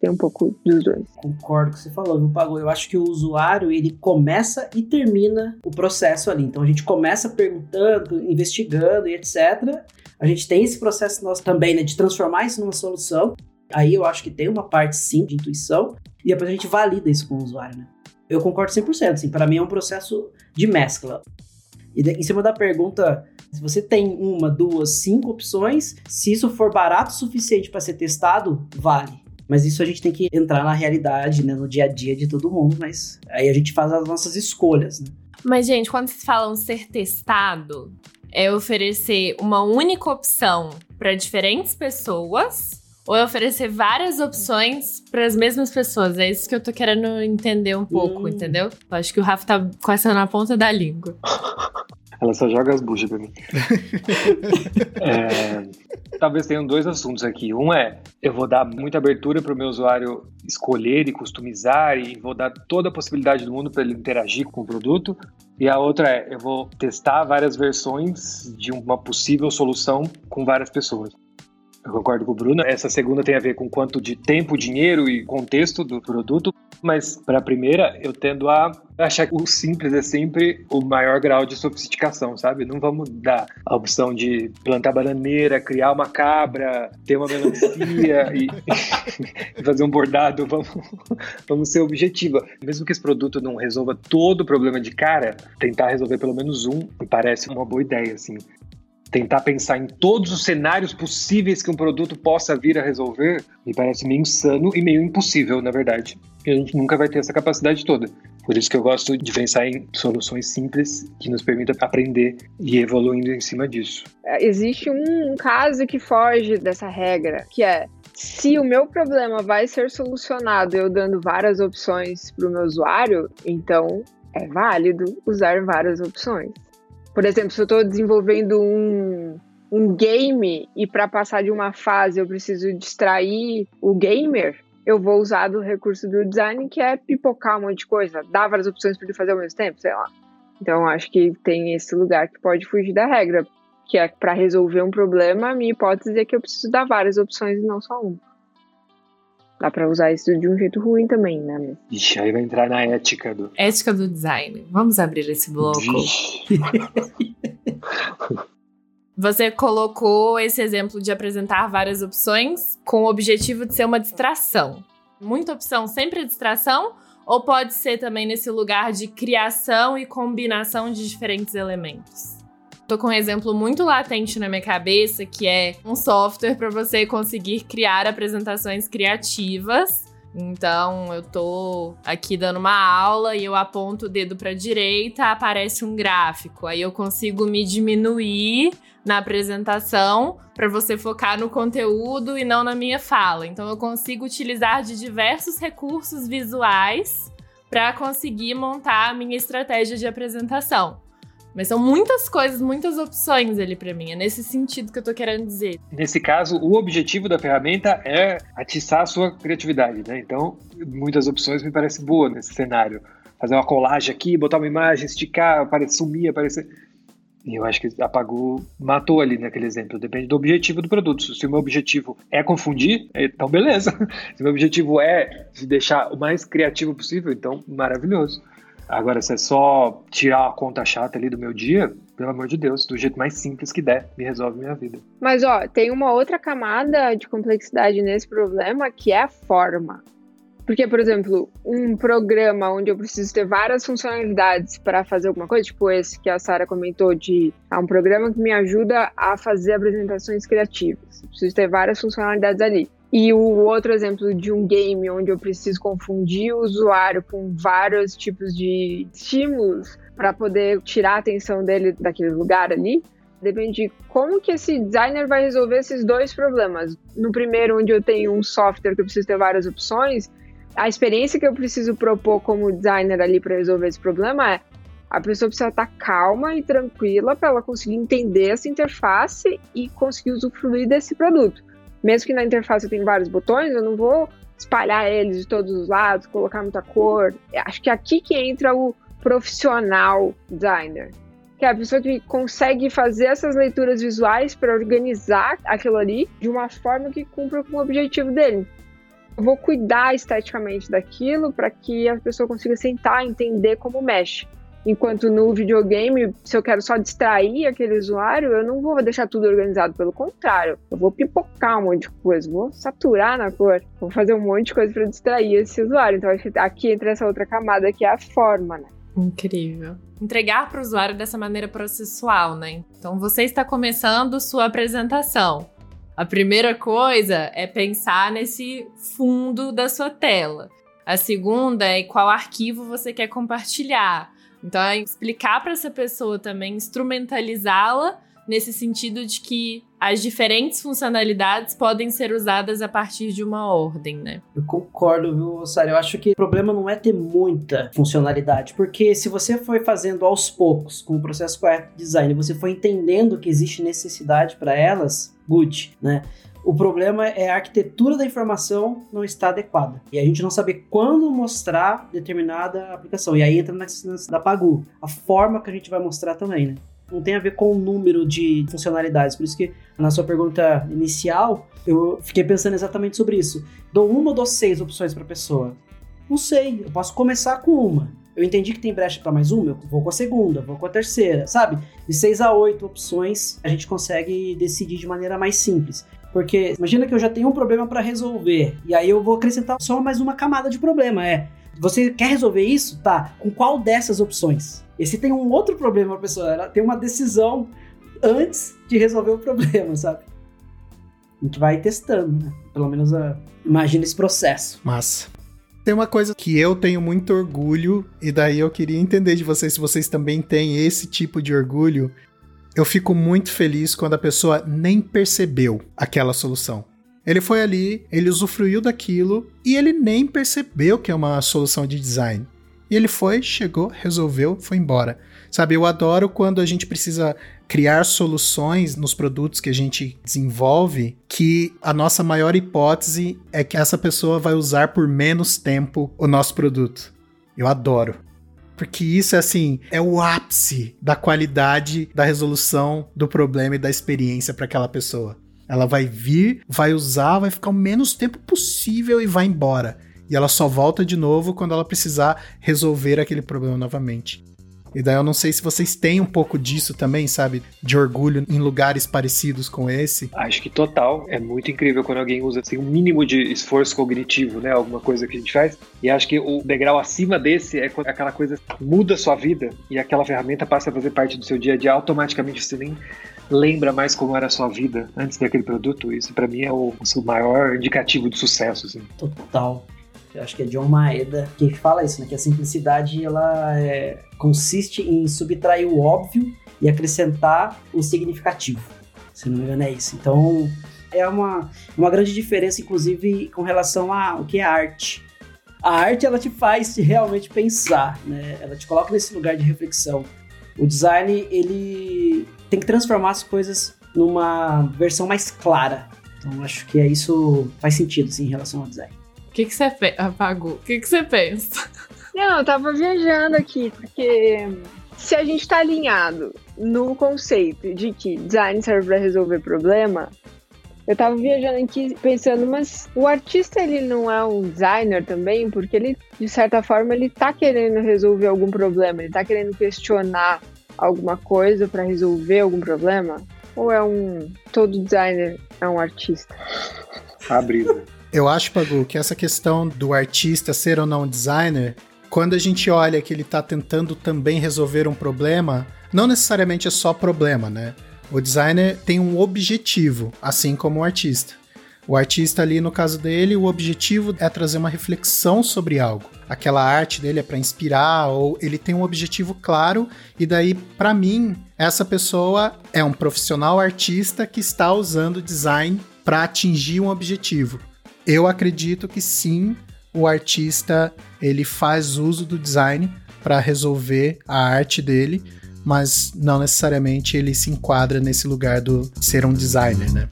[SPEAKER 3] Tem um pouco dos dois.
[SPEAKER 5] Concordo com o que você falou, viu, Pagou? Eu acho que o usuário, ele começa e termina o processo ali. Então, a gente começa perguntando, investigando e etc. A gente tem esse processo nosso também, né, de transformar isso numa solução. Aí eu acho que tem uma parte, sim, de intuição. E depois a gente valida isso com o usuário, né? Eu concordo 100%, assim. Para mim é um processo de mescla. E em cima da pergunta, se você tem uma, duas, cinco opções, se isso for barato o suficiente para ser testado, vale. Mas isso a gente tem que entrar na realidade, né, no dia a dia de todo mundo, mas aí a gente faz as nossas escolhas, né?
[SPEAKER 2] Mas, gente, quando vocês falam ser testado, é oferecer uma única opção para diferentes pessoas ou é oferecer várias opções para as mesmas pessoas. É isso que eu tô querendo entender um pouco, hum. entendeu? Eu acho que o Rafa tá com essa na ponta da língua. *laughs*
[SPEAKER 4] Ela só joga as buchas pra mim. *laughs* é, talvez tenham dois assuntos aqui. Um é, eu vou dar muita abertura para o meu usuário escolher e customizar e vou dar toda a possibilidade do mundo para ele interagir com o produto. E a outra é, eu vou testar várias versões de uma possível solução com várias pessoas. Eu concordo com o Bruno. Essa segunda tem a ver com quanto de tempo, dinheiro e contexto do produto. Mas para a primeira, eu tendo a achar que o simples é sempre o maior grau de sofisticação, sabe? Não vamos dar a opção de plantar bananeira, criar uma cabra, ter uma melancia *laughs* e, e, *laughs* fazer um bordado. Vamos, vamos ser objetiva. Mesmo que esse produto não resolva todo o problema de cara, tentar resolver pelo menos um me parece uma boa ideia, assim tentar pensar em todos os cenários possíveis que um produto possa vir a resolver, me parece meio insano e meio impossível, na verdade. E a gente nunca vai ter essa capacidade toda. Por isso que eu gosto de pensar em soluções simples que nos permitam aprender e evoluindo em cima disso.
[SPEAKER 3] É, existe um caso que foge dessa regra, que é se o meu problema vai ser solucionado eu dando várias opções para o meu usuário, então é válido usar várias opções. Por exemplo, se eu estou desenvolvendo um, um game e para passar de uma fase eu preciso distrair o gamer, eu vou usar do recurso do design que é pipocar um monte de coisa, dar várias opções para ele fazer ao mesmo tempo, sei lá. Então acho que tem esse lugar que pode fugir da regra, que é para resolver um problema, a minha hipótese é que eu preciso dar várias opções e não só uma. Dá pra usar isso de um jeito ruim também, né?
[SPEAKER 4] Ixi, aí vai entrar na ética do.
[SPEAKER 2] Ética do design. Vamos abrir esse bloco. *laughs* Você colocou esse exemplo de apresentar várias opções com o objetivo de ser uma distração. Muita opção sempre é distração? Ou pode ser também nesse lugar de criação e combinação de diferentes elementos? Tô com um exemplo muito latente na minha cabeça, que é um software para você conseguir criar apresentações criativas. Então, eu tô aqui dando uma aula e eu aponto o dedo para direita, aparece um gráfico. Aí eu consigo me diminuir na apresentação para você focar no conteúdo e não na minha fala. Então, eu consigo utilizar de diversos recursos visuais para conseguir montar a minha estratégia de apresentação. Mas são muitas coisas, muitas opções ali para mim. É nesse sentido que eu tô querendo dizer.
[SPEAKER 4] Nesse caso, o objetivo da ferramenta é atiçar a sua criatividade, né? Então, muitas opções me parece boa nesse cenário. Fazer uma colagem aqui, botar uma imagem, esticar, aparecer, sumir, aparecer. E eu acho que apagou, matou ali naquele exemplo. Depende do objetivo do produto. Se o meu objetivo é confundir, então beleza. *laughs* Se o meu objetivo é de deixar o mais criativo possível, então maravilhoso. Agora, se é só tirar a conta chata ali do meu dia, pelo amor de Deus, do jeito mais simples que der, me resolve minha vida.
[SPEAKER 3] Mas, ó, tem uma outra camada de complexidade nesse problema que é a forma. Porque, por exemplo, um programa onde eu preciso ter várias funcionalidades para fazer alguma coisa, tipo esse que a Sara comentou de ah, um programa que me ajuda a fazer apresentações criativas. Preciso ter várias funcionalidades ali. E o outro exemplo de um game onde eu preciso confundir o usuário com vários tipos de estímulos para poder tirar a atenção dele daquele lugar ali, depende de como que esse designer vai resolver esses dois problemas. No primeiro, onde eu tenho um software que eu preciso ter várias opções, a experiência que eu preciso propor como designer ali para resolver esse problema é a pessoa precisa estar calma e tranquila para ela conseguir entender essa interface e conseguir usufruir desse produto mesmo que na interface tenha vários botões, eu não vou espalhar eles de todos os lados, colocar muita cor. Acho que é aqui que entra o profissional designer, que é a pessoa que consegue fazer essas leituras visuais para organizar aquilo ali de uma forma que cumpra com o objetivo dele. Eu vou cuidar esteticamente daquilo para que a pessoa consiga sentar e entender como mexe. Enquanto no videogame, se eu quero só distrair aquele usuário, eu não vou deixar tudo organizado. Pelo contrário, eu vou pipocar um monte de coisa, vou saturar na cor, vou fazer um monte de coisa para distrair esse usuário. Então, aqui entra essa outra camada que é a forma, né?
[SPEAKER 2] Incrível. Entregar para o usuário dessa maneira processual, né? Então, você está começando sua apresentação. A primeira coisa é pensar nesse fundo da sua tela. A segunda é qual arquivo você quer compartilhar. Então é explicar para essa pessoa também, instrumentalizá-la nesse sentido de que as diferentes funcionalidades podem ser usadas a partir de uma ordem, né?
[SPEAKER 5] Eu concordo, viu, Sara? Eu acho que o problema não é ter muita funcionalidade, porque se você for fazendo aos poucos, com o processo correto de design, você for entendendo que existe necessidade para elas, good, né? O problema é a arquitetura da informação não está adequada. E a gente não saber quando mostrar determinada aplicação. E aí entra na da Pagu. A forma que a gente vai mostrar também, né? não tem a ver com o número de funcionalidades. Por isso que na sua pergunta inicial, eu fiquei pensando exatamente sobre isso. Dou uma ou dou seis opções para a pessoa? Não sei, eu posso começar com uma. Eu entendi que tem brecha para mais uma, eu vou com a segunda, vou com a terceira, sabe? De seis a oito opções, a gente consegue decidir de maneira mais simples. Porque imagina que eu já tenho um problema para resolver, e aí eu vou acrescentar só mais uma camada de problema. É, você quer resolver isso? Tá. Com qual dessas opções? E se tem um outro problema a pessoa, ela tem uma decisão antes de resolver o problema, sabe? A gente vai testando, né? Pelo menos a... imagina esse processo.
[SPEAKER 1] Massa. Tem uma coisa que eu tenho muito orgulho, e daí eu queria entender de vocês se vocês também têm esse tipo de orgulho. Eu fico muito feliz quando a pessoa nem percebeu aquela solução. Ele foi ali, ele usufruiu daquilo e ele nem percebeu que é uma solução de design. E ele foi, chegou, resolveu, foi embora. Sabe, eu adoro quando a gente precisa criar soluções nos produtos que a gente desenvolve que a nossa maior hipótese é que essa pessoa vai usar por menos tempo o nosso produto. Eu adoro. Porque isso é assim, é o ápice da qualidade da resolução do problema e da experiência para aquela pessoa. Ela vai vir, vai usar, vai ficar o menos tempo possível e vai embora. E ela só volta de novo quando ela precisar resolver aquele problema novamente. E daí eu não sei se vocês têm um pouco disso também, sabe? De orgulho em lugares parecidos com esse.
[SPEAKER 4] Acho que total. É muito incrível quando alguém usa assim, um mínimo de esforço cognitivo, né? Alguma coisa que a gente faz. E acho que o degrau acima desse é quando aquela coisa muda a sua vida e aquela ferramenta passa a fazer parte do seu dia a dia automaticamente. Você nem lembra mais como era a sua vida antes daquele produto. Isso para mim é o, o maior indicativo de sucesso. Assim.
[SPEAKER 5] Total. Acho que é John Maeda que fala isso, né? Que a simplicidade ela é, consiste em subtrair o óbvio e acrescentar o significativo. Se não me engano é isso. Então é uma, uma grande diferença, inclusive, com relação ao que é arte. A arte ela te faz realmente pensar, né? Ela te coloca nesse lugar de reflexão. O design ele tem que transformar as coisas numa versão mais clara. Então acho que é isso faz sentido sim, em relação ao design
[SPEAKER 2] que que você? Apagou. O que que você pensa?
[SPEAKER 3] Não, eu tava viajando aqui, porque se a gente tá alinhado no conceito de que design serve para resolver problema, eu tava viajando aqui pensando, mas o artista ele não é um designer também, porque ele, de certa forma, ele tá querendo resolver algum problema, ele tá querendo questionar alguma coisa para resolver algum problema? Ou é um todo designer é um artista?
[SPEAKER 4] A brisa.
[SPEAKER 1] Eu acho, Pagu, que essa questão do artista ser ou não designer, quando a gente olha que ele está tentando também resolver um problema, não necessariamente é só problema, né? O designer tem um objetivo, assim como o artista. O artista ali, no caso dele, o objetivo é trazer uma reflexão sobre algo. Aquela arte dele é para inspirar ou ele tem um objetivo claro e daí, para mim, essa pessoa é um profissional artista que está usando design para atingir um objetivo. Eu acredito que sim, o artista ele faz uso do design para resolver a arte dele, mas não necessariamente ele se enquadra nesse lugar do ser um designer, né?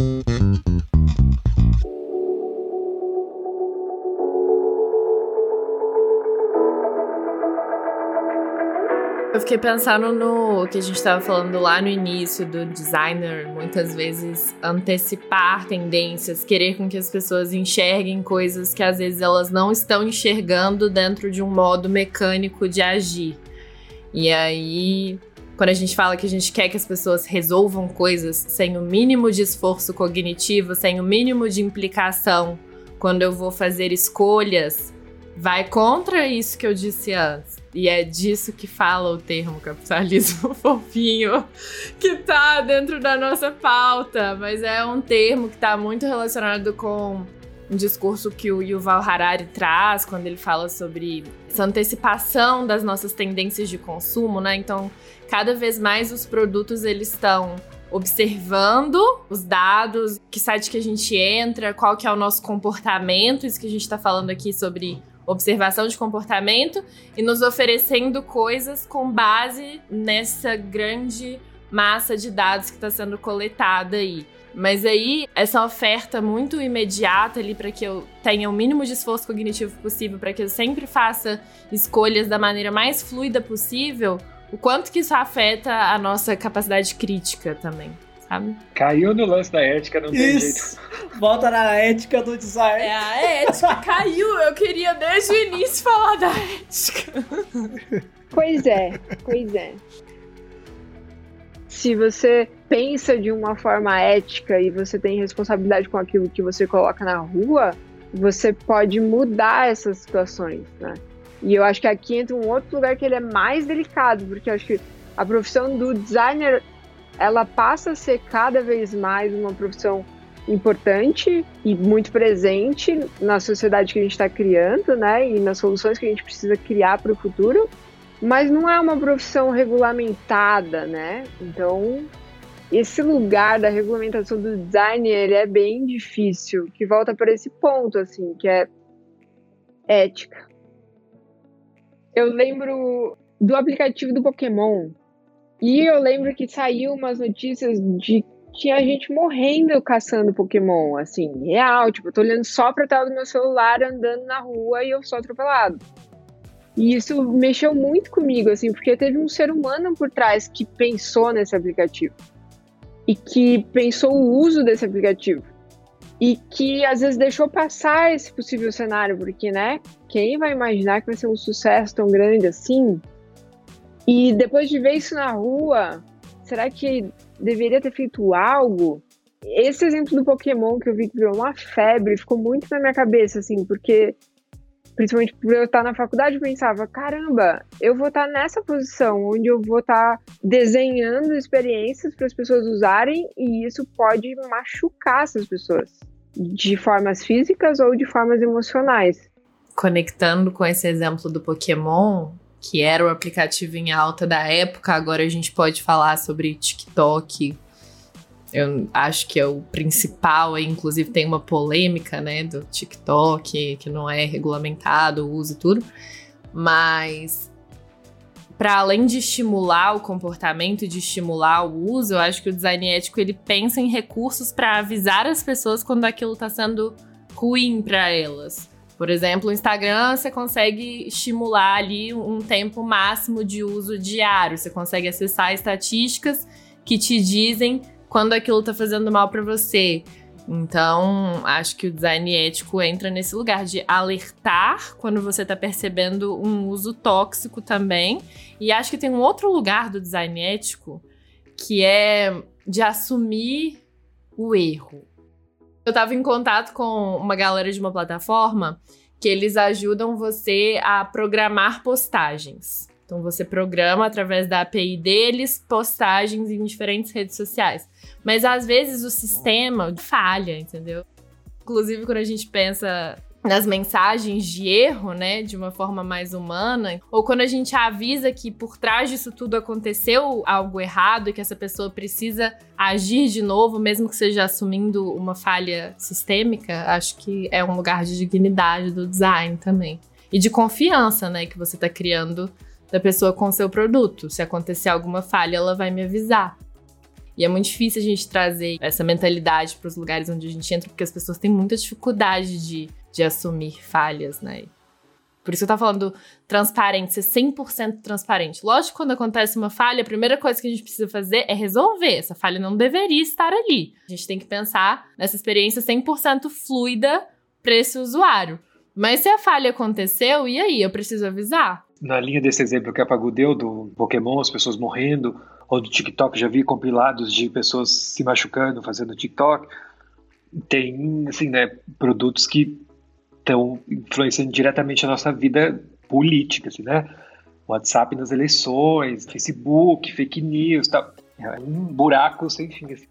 [SPEAKER 2] Eu fiquei pensando no que a gente estava falando lá no início do designer, muitas vezes antecipar tendências, querer com que as pessoas enxerguem coisas que às vezes elas não estão enxergando dentro de um modo mecânico de agir. E aí, quando a gente fala que a gente quer que as pessoas resolvam coisas sem o mínimo de esforço cognitivo, sem o mínimo de implicação, quando eu vou fazer escolhas, vai contra isso que eu disse antes e é disso que fala o termo capitalismo *laughs* fofinho, que tá dentro da nossa pauta, mas é um termo que tá muito relacionado com um discurso que o Yuval Harari traz quando ele fala sobre essa antecipação das nossas tendências de consumo, né? Então, cada vez mais os produtos eles estão observando os dados, que site que a gente entra, qual que é o nosso comportamento, isso que a gente está falando aqui sobre observação de comportamento e nos oferecendo coisas com base nessa grande massa de dados que está sendo coletada aí. Mas aí, essa oferta muito imediata ali para que eu tenha o mínimo de esforço cognitivo possível, para que eu sempre faça escolhas da maneira mais fluida possível, o quanto que isso afeta a nossa capacidade crítica também. Sabe?
[SPEAKER 4] Caiu no lance da ética, não tem
[SPEAKER 5] Isso. jeito. Volta na ética do design.
[SPEAKER 2] É, a ética *laughs* caiu. Eu queria desde o início falar da ética.
[SPEAKER 3] Pois é, pois é. Se você pensa de uma forma ética e você tem responsabilidade com aquilo que você coloca na rua, você pode mudar essas situações, né? E eu acho que aqui entra um outro lugar que ele é mais delicado, porque eu acho que a profissão do designer ela passa a ser cada vez mais uma profissão importante e muito presente na sociedade que a gente está criando, né? E nas soluções que a gente precisa criar para o futuro, mas não é uma profissão regulamentada, né? Então esse lugar da regulamentação do design ele é bem difícil, que volta para esse ponto assim, que é ética. Eu lembro do aplicativo do Pokémon e eu lembro que saiu umas notícias de tinha gente morrendo caçando Pokémon, assim, real, tipo, eu tô olhando só pra tela do meu celular andando na rua e eu sou atropelado. E isso mexeu muito comigo, assim, porque teve um ser humano por trás que pensou nesse aplicativo e que pensou o uso desse aplicativo e que às vezes deixou passar esse possível cenário, porque, né, quem vai imaginar que vai ser um sucesso tão grande assim? E depois de ver isso na rua, será que deveria ter feito algo? Esse exemplo do Pokémon que eu vi que virou uma febre ficou muito na minha cabeça, assim, porque principalmente por eu estar na faculdade, eu pensava, caramba, eu vou estar nessa posição onde eu vou estar desenhando experiências para as pessoas usarem e isso pode machucar essas pessoas de formas físicas ou de formas emocionais.
[SPEAKER 2] Conectando com esse exemplo do Pokémon, que era o aplicativo em alta da época, agora a gente pode falar sobre TikTok, eu acho que é o principal, inclusive tem uma polêmica, né, do TikTok, que não é regulamentado o uso e tudo, mas para além de estimular o comportamento, de estimular o uso, eu acho que o design ético ele pensa em recursos para avisar as pessoas quando aquilo está sendo ruim para elas. Por exemplo, o Instagram você consegue estimular ali um tempo máximo de uso diário, você consegue acessar estatísticas que te dizem quando aquilo tá fazendo mal para você. Então, acho que o design ético entra nesse lugar de alertar quando você está percebendo um uso tóxico também. E acho que tem um outro lugar do design ético que é de assumir o erro. Eu estava em contato com uma galera de uma plataforma que eles ajudam você a programar postagens. Então você programa através da API deles postagens em diferentes redes sociais. Mas às vezes o sistema falha, entendeu? Inclusive quando a gente pensa nas mensagens de erro, né, de uma forma mais humana, ou quando a gente avisa que por trás disso tudo aconteceu algo errado e que essa pessoa precisa agir de novo, mesmo que seja assumindo uma falha sistêmica, acho que é um lugar de dignidade do design também. E de confiança, né, que você está criando da pessoa com o seu produto. Se acontecer alguma falha, ela vai me avisar. E é muito difícil a gente trazer essa mentalidade para os lugares onde a gente entra, porque as pessoas têm muita dificuldade de, de assumir falhas, né? Por isso eu tava falando transparente, ser 100% transparente. Lógico que quando acontece uma falha, a primeira coisa que a gente precisa fazer é resolver. Essa falha não deveria estar ali. A gente tem que pensar nessa experiência 100% fluida para esse usuário. Mas se a falha aconteceu, e aí? Eu preciso avisar?
[SPEAKER 4] Na linha desse exemplo que a Pagu deu do Pokémon, as pessoas morrendo, ou do TikTok, já vi compilados de pessoas se machucando fazendo TikTok. Tem, assim, né, produtos que estão influenciando diretamente a nossa vida política, assim, né? WhatsApp nas eleições, Facebook, fake news, tal. É um buraco sem fim, assim.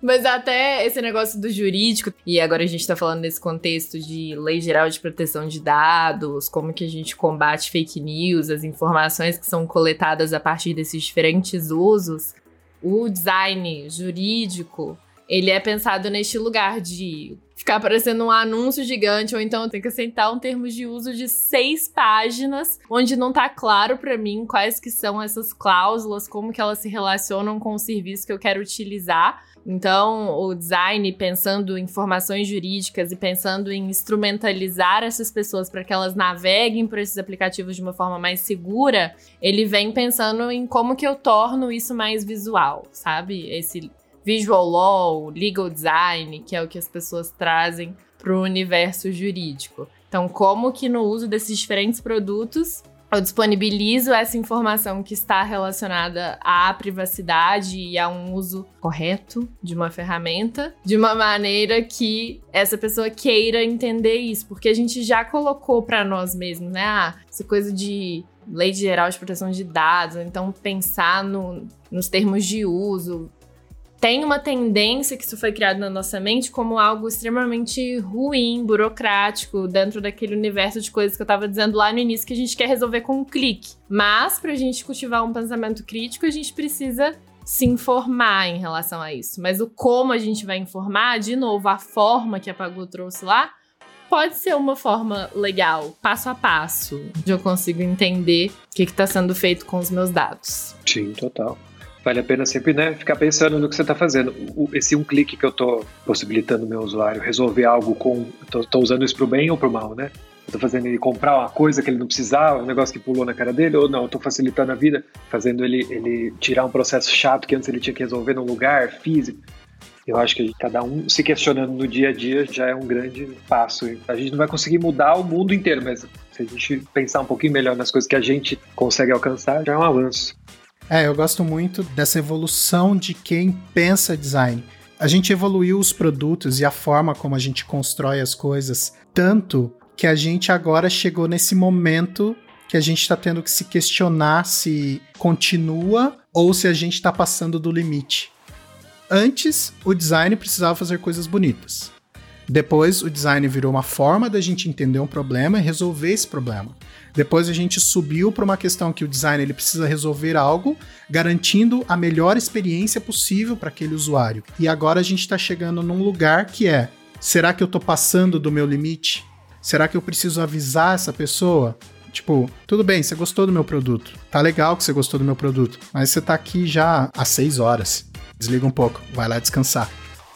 [SPEAKER 2] Mas até esse negócio do jurídico, e agora a gente tá falando nesse contexto de lei geral de proteção de dados, como que a gente combate fake news, as informações que são coletadas a partir desses diferentes usos. O design jurídico, ele é pensado neste lugar de ficar parecendo um anúncio gigante, ou então tem que aceitar um termo de uso de seis páginas, onde não tá claro para mim quais que são essas cláusulas, como que elas se relacionam com o serviço que eu quero utilizar. Então, o design, pensando em informações jurídicas e pensando em instrumentalizar essas pessoas para que elas naveguem por esses aplicativos de uma forma mais segura, ele vem pensando em como que eu torno isso mais visual, sabe? Esse visual law, legal design, que é o que as pessoas trazem para o universo jurídico. Então, como que no uso desses diferentes produtos eu disponibilizo essa informação que está relacionada à privacidade e a um uso correto de uma ferramenta, de uma maneira que essa pessoa queira entender isso, porque a gente já colocou para nós mesmos, né? Ah, essa coisa de lei geral de proteção de dados, então pensar no, nos termos de uso, tem uma tendência que isso foi criado na nossa mente como algo extremamente ruim, burocrático, dentro daquele universo de coisas que eu estava dizendo lá no início que a gente quer resolver com um clique. Mas para a gente cultivar um pensamento crítico, a gente precisa se informar em relação a isso. Mas o como a gente vai informar, de novo, a forma que a Pagu trouxe lá, pode ser uma forma legal, passo a passo, de eu consigo entender o que está sendo feito com os meus dados.
[SPEAKER 4] Sim, total vale a pena sempre né, ficar pensando no que você está fazendo. O, esse um clique que eu estou possibilitando o meu usuário resolver algo com. Estou usando isso para o bem ou para o mal, né? Estou fazendo ele comprar uma coisa que ele não precisava, um negócio que pulou na cara dele, ou não, estou facilitando a vida, fazendo ele, ele tirar um processo chato que antes ele tinha que resolver num lugar físico. Eu acho que cada um se questionando no dia a dia já é um grande passo. A gente não vai conseguir mudar o mundo inteiro, mas se a gente pensar um pouquinho melhor nas coisas que a gente consegue alcançar, já é um avanço.
[SPEAKER 1] É, eu gosto muito dessa evolução de quem pensa design. A gente evoluiu os produtos e a forma como a gente constrói as coisas, tanto que a gente agora chegou nesse momento que a gente está tendo que se questionar se continua ou se a gente está passando do limite. Antes, o design precisava fazer coisas bonitas. Depois, o design virou uma forma da gente entender um problema e resolver esse problema. Depois a gente subiu para uma questão que o design ele precisa resolver algo, garantindo a melhor experiência possível para aquele usuário. E agora a gente está chegando num lugar que é: será que eu estou passando do meu limite? Será que eu preciso avisar essa pessoa? Tipo, tudo bem, você gostou do meu produto. Tá legal que você gostou do meu produto, mas você tá aqui já há seis horas. Desliga um pouco, vai lá descansar.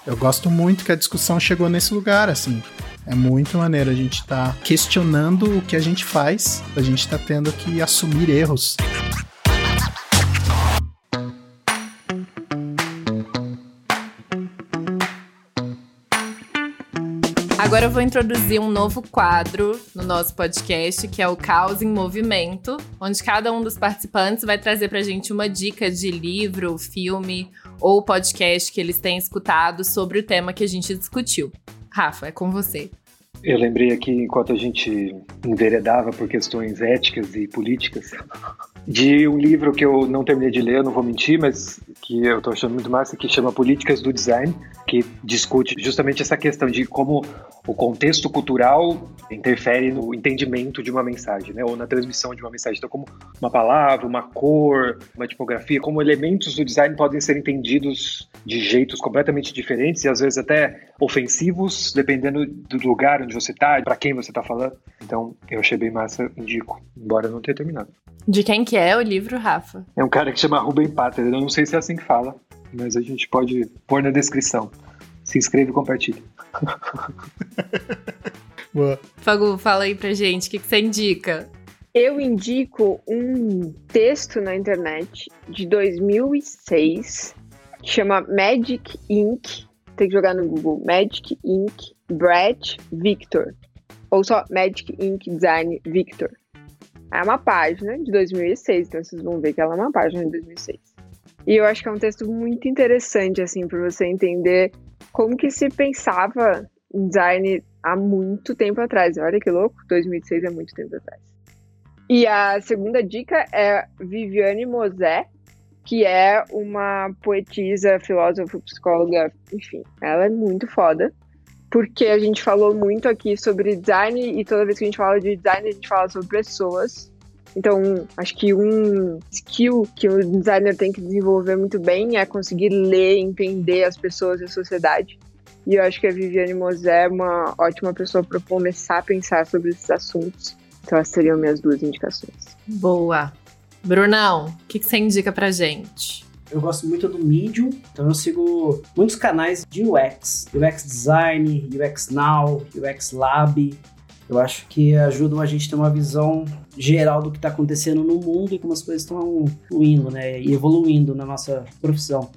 [SPEAKER 1] Eu gosto muito que a discussão chegou nesse lugar, assim. É muito maneiro a gente tá questionando o que a gente faz, a gente tá tendo que assumir erros.
[SPEAKER 2] Agora eu vou introduzir um novo quadro no nosso podcast, que é o Caos em Movimento, onde cada um dos participantes vai trazer pra gente uma dica de livro, filme ou podcast que eles têm escutado sobre o tema que a gente discutiu. Rafa, é com você.
[SPEAKER 4] Eu lembrei aqui, enquanto a gente enveredava por questões éticas e políticas, de um livro que eu não terminei de ler, não vou mentir, mas que eu estou achando muito massa, que chama Políticas do Design, que discute justamente essa questão de como o contexto cultural interfere no entendimento de uma mensagem, né, ou na transmissão de uma mensagem. Então, como uma palavra, uma cor, uma tipografia, como elementos do design podem ser entendidos de jeitos completamente diferentes e às vezes até ofensivos, dependendo do lugar onde você está, para quem você está falando. Então, eu achei bem massa, indico, embora não tenha terminado.
[SPEAKER 2] De quem que é o livro, Rafa?
[SPEAKER 4] É um cara que chama Ruben Pater, eu não sei se é assim que fala, mas a gente pode pôr na descrição. Se inscreve e compartilha. *laughs*
[SPEAKER 2] Boa. Fagu, fala aí pra gente, o que, que você indica?
[SPEAKER 3] Eu indico um texto na internet de 2006 que chama Magic Inc. Tem que jogar no Google. Magic Inc. Brett Victor. Ou só Magic Inc. Design Victor. É uma página de 2006, então vocês vão ver que ela é uma página de 2006. E eu acho que é um texto muito interessante, assim, para você entender como que se pensava design há muito tempo atrás. Olha que louco, 2006 é muito tempo atrás. E a segunda dica é Viviane Mosé, que é uma poetisa, filósofa, psicóloga, enfim, ela é muito foda. Porque a gente falou muito aqui sobre design e toda vez que a gente fala de design, a gente fala sobre pessoas. Então, acho que um skill que o designer tem que desenvolver muito bem é conseguir ler, entender as pessoas e a sociedade. E eu acho que a Viviane Mosé é uma ótima pessoa para começar a pensar sobre esses assuntos. Então, essas seriam minhas duas indicações.
[SPEAKER 2] Boa. Brunão, o que, que você indica pra gente?
[SPEAKER 5] Eu gosto muito do Medium, então eu sigo muitos canais de UX, UX Design, UX Now, UX Lab. Eu acho que ajudam a gente ter uma visão geral do que está acontecendo no mundo e como as coisas estão fluindo, né, e evoluindo na nossa profissão.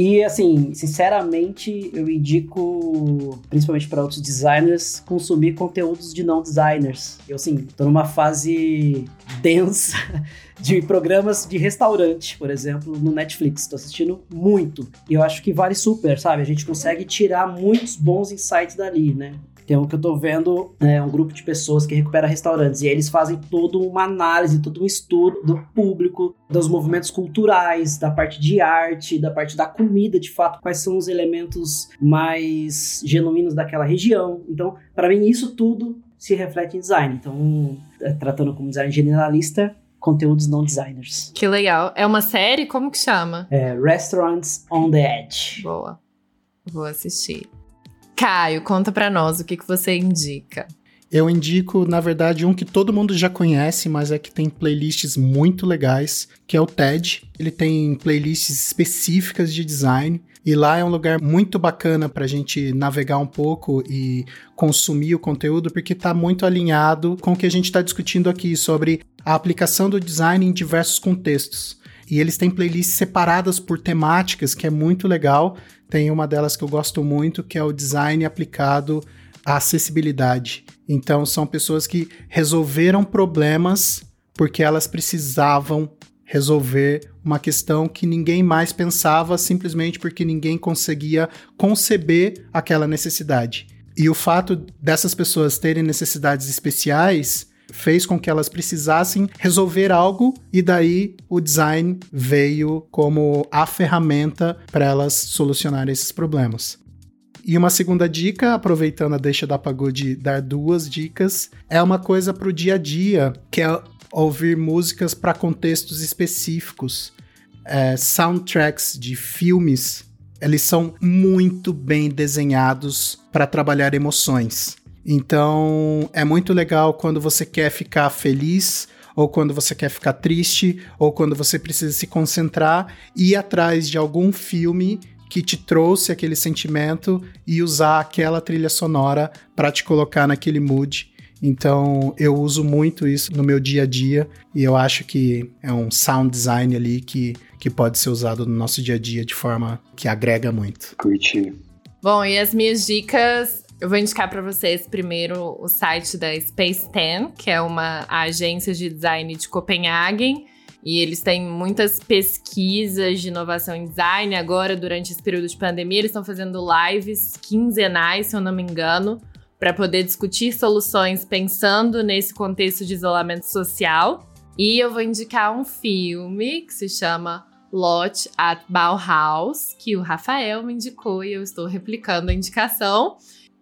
[SPEAKER 5] E assim, sinceramente, eu indico, principalmente para outros designers, consumir conteúdos de não designers. Eu assim, tô numa fase densa *laughs* de programas de restaurante, por exemplo, no Netflix. Tô assistindo muito. E eu acho que vale super, sabe? A gente consegue tirar muitos bons insights dali, né? Tem um que eu tô vendo, é um grupo de pessoas que recupera restaurantes. E eles fazem toda uma análise, todo um estudo do público, dos movimentos culturais, da parte de arte, da parte da comida, de fato, quais são os elementos mais genuínos daquela região. Então, para mim, isso tudo se reflete em design. Então, é, tratando como design generalista, conteúdos não designers.
[SPEAKER 2] Que legal. É uma série? Como que chama?
[SPEAKER 5] É Restaurants on the Edge.
[SPEAKER 2] Boa. Vou assistir. Caio, conta pra nós o que, que você indica.
[SPEAKER 1] Eu indico, na verdade, um que todo mundo já conhece, mas é que tem playlists muito legais, que é o TED. Ele tem playlists específicas de design. E lá é um lugar muito bacana para a gente navegar um pouco e consumir o conteúdo, porque está muito alinhado com o que a gente está discutindo aqui sobre a aplicação do design em diversos contextos. E eles têm playlists separadas por temáticas, que é muito legal. Tem uma delas que eu gosto muito, que é o design aplicado à acessibilidade. Então, são pessoas que resolveram problemas porque elas precisavam resolver uma questão que ninguém mais pensava simplesmente porque ninguém conseguia conceber aquela necessidade. E o fato dessas pessoas terem necessidades especiais fez com que elas precisassem resolver algo e daí o design veio como a ferramenta para elas solucionarem esses problemas. E uma segunda dica, aproveitando a deixa da Pagou de dar duas dicas, é uma coisa para o dia a dia, que é ouvir músicas para contextos específicos. É, soundtracks de filmes, eles são muito bem desenhados para trabalhar emoções. Então, é muito legal quando você quer ficar feliz, ou quando você quer ficar triste, ou quando você precisa se concentrar e ir atrás de algum filme que te trouxe aquele sentimento e usar aquela trilha sonora para te colocar naquele mood. Então, eu uso muito isso no meu dia a dia e eu acho que é um sound design ali que, que pode ser usado no nosso dia a dia de forma que agrega muito.
[SPEAKER 4] Curti.
[SPEAKER 2] Bom, e as minhas dicas eu vou indicar para vocês primeiro o site da Space Ten, que é uma agência de design de Copenhagen. E eles têm muitas pesquisas de inovação em design. Agora, durante esse período de pandemia, eles estão fazendo lives quinzenais, se eu não me engano, para poder discutir soluções pensando nesse contexto de isolamento social. E eu vou indicar um filme que se chama Lot at Bauhaus, que o Rafael me indicou e eu estou replicando a indicação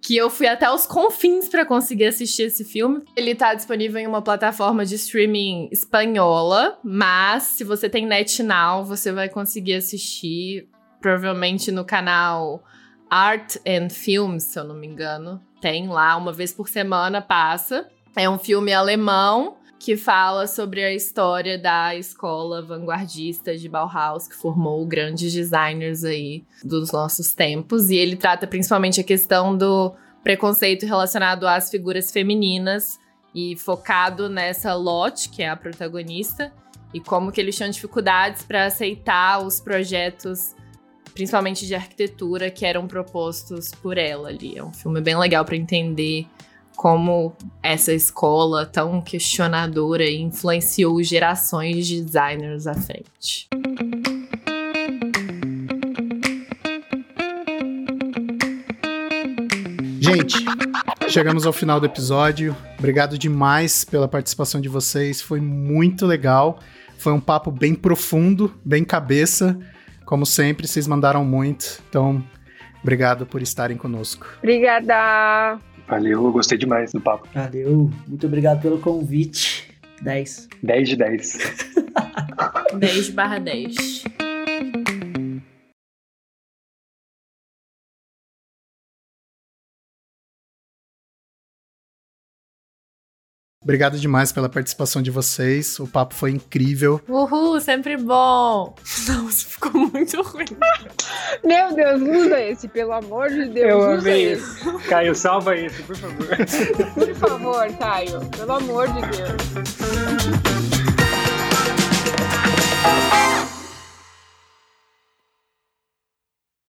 [SPEAKER 2] que eu fui até os confins para conseguir assistir esse filme. Ele tá disponível em uma plataforma de streaming espanhola, mas se você tem NetNow, você vai conseguir assistir provavelmente no canal Art and Films, se eu não me engano. Tem lá uma vez por semana passa. É um filme alemão que fala sobre a história da escola vanguardista de Bauhaus, que formou grandes designers aí dos nossos tempos. E ele trata principalmente a questão do preconceito relacionado às figuras femininas e focado nessa Lot, que é a protagonista, e como que eles tinham dificuldades para aceitar os projetos principalmente de arquitetura que eram propostos por ela ali. É um filme bem legal para entender como essa escola tão questionadora influenciou gerações de designers à frente.
[SPEAKER 1] Gente, chegamos ao final do episódio. Obrigado demais pela participação de vocês, foi muito legal. Foi um papo bem profundo, bem cabeça. Como sempre, vocês mandaram muito. Então, obrigado por estarem conosco.
[SPEAKER 3] Obrigada.
[SPEAKER 4] Valeu, eu gostei demais do papo.
[SPEAKER 5] Valeu, muito obrigado pelo convite. 10.
[SPEAKER 4] 10 de 10.
[SPEAKER 2] 10 *laughs* barra 10.
[SPEAKER 1] Obrigado demais pela participação de vocês. O papo foi incrível.
[SPEAKER 2] Uhul, sempre bom. *laughs* Nossa, ficou muito ruim.
[SPEAKER 3] Meu Deus, usa esse, pelo amor de Deus.
[SPEAKER 4] Eu
[SPEAKER 3] usa
[SPEAKER 4] amei
[SPEAKER 3] esse.
[SPEAKER 4] esse. Caio, salva esse, por favor. *laughs*
[SPEAKER 3] Por favor, Caio. Pelo amor de Deus.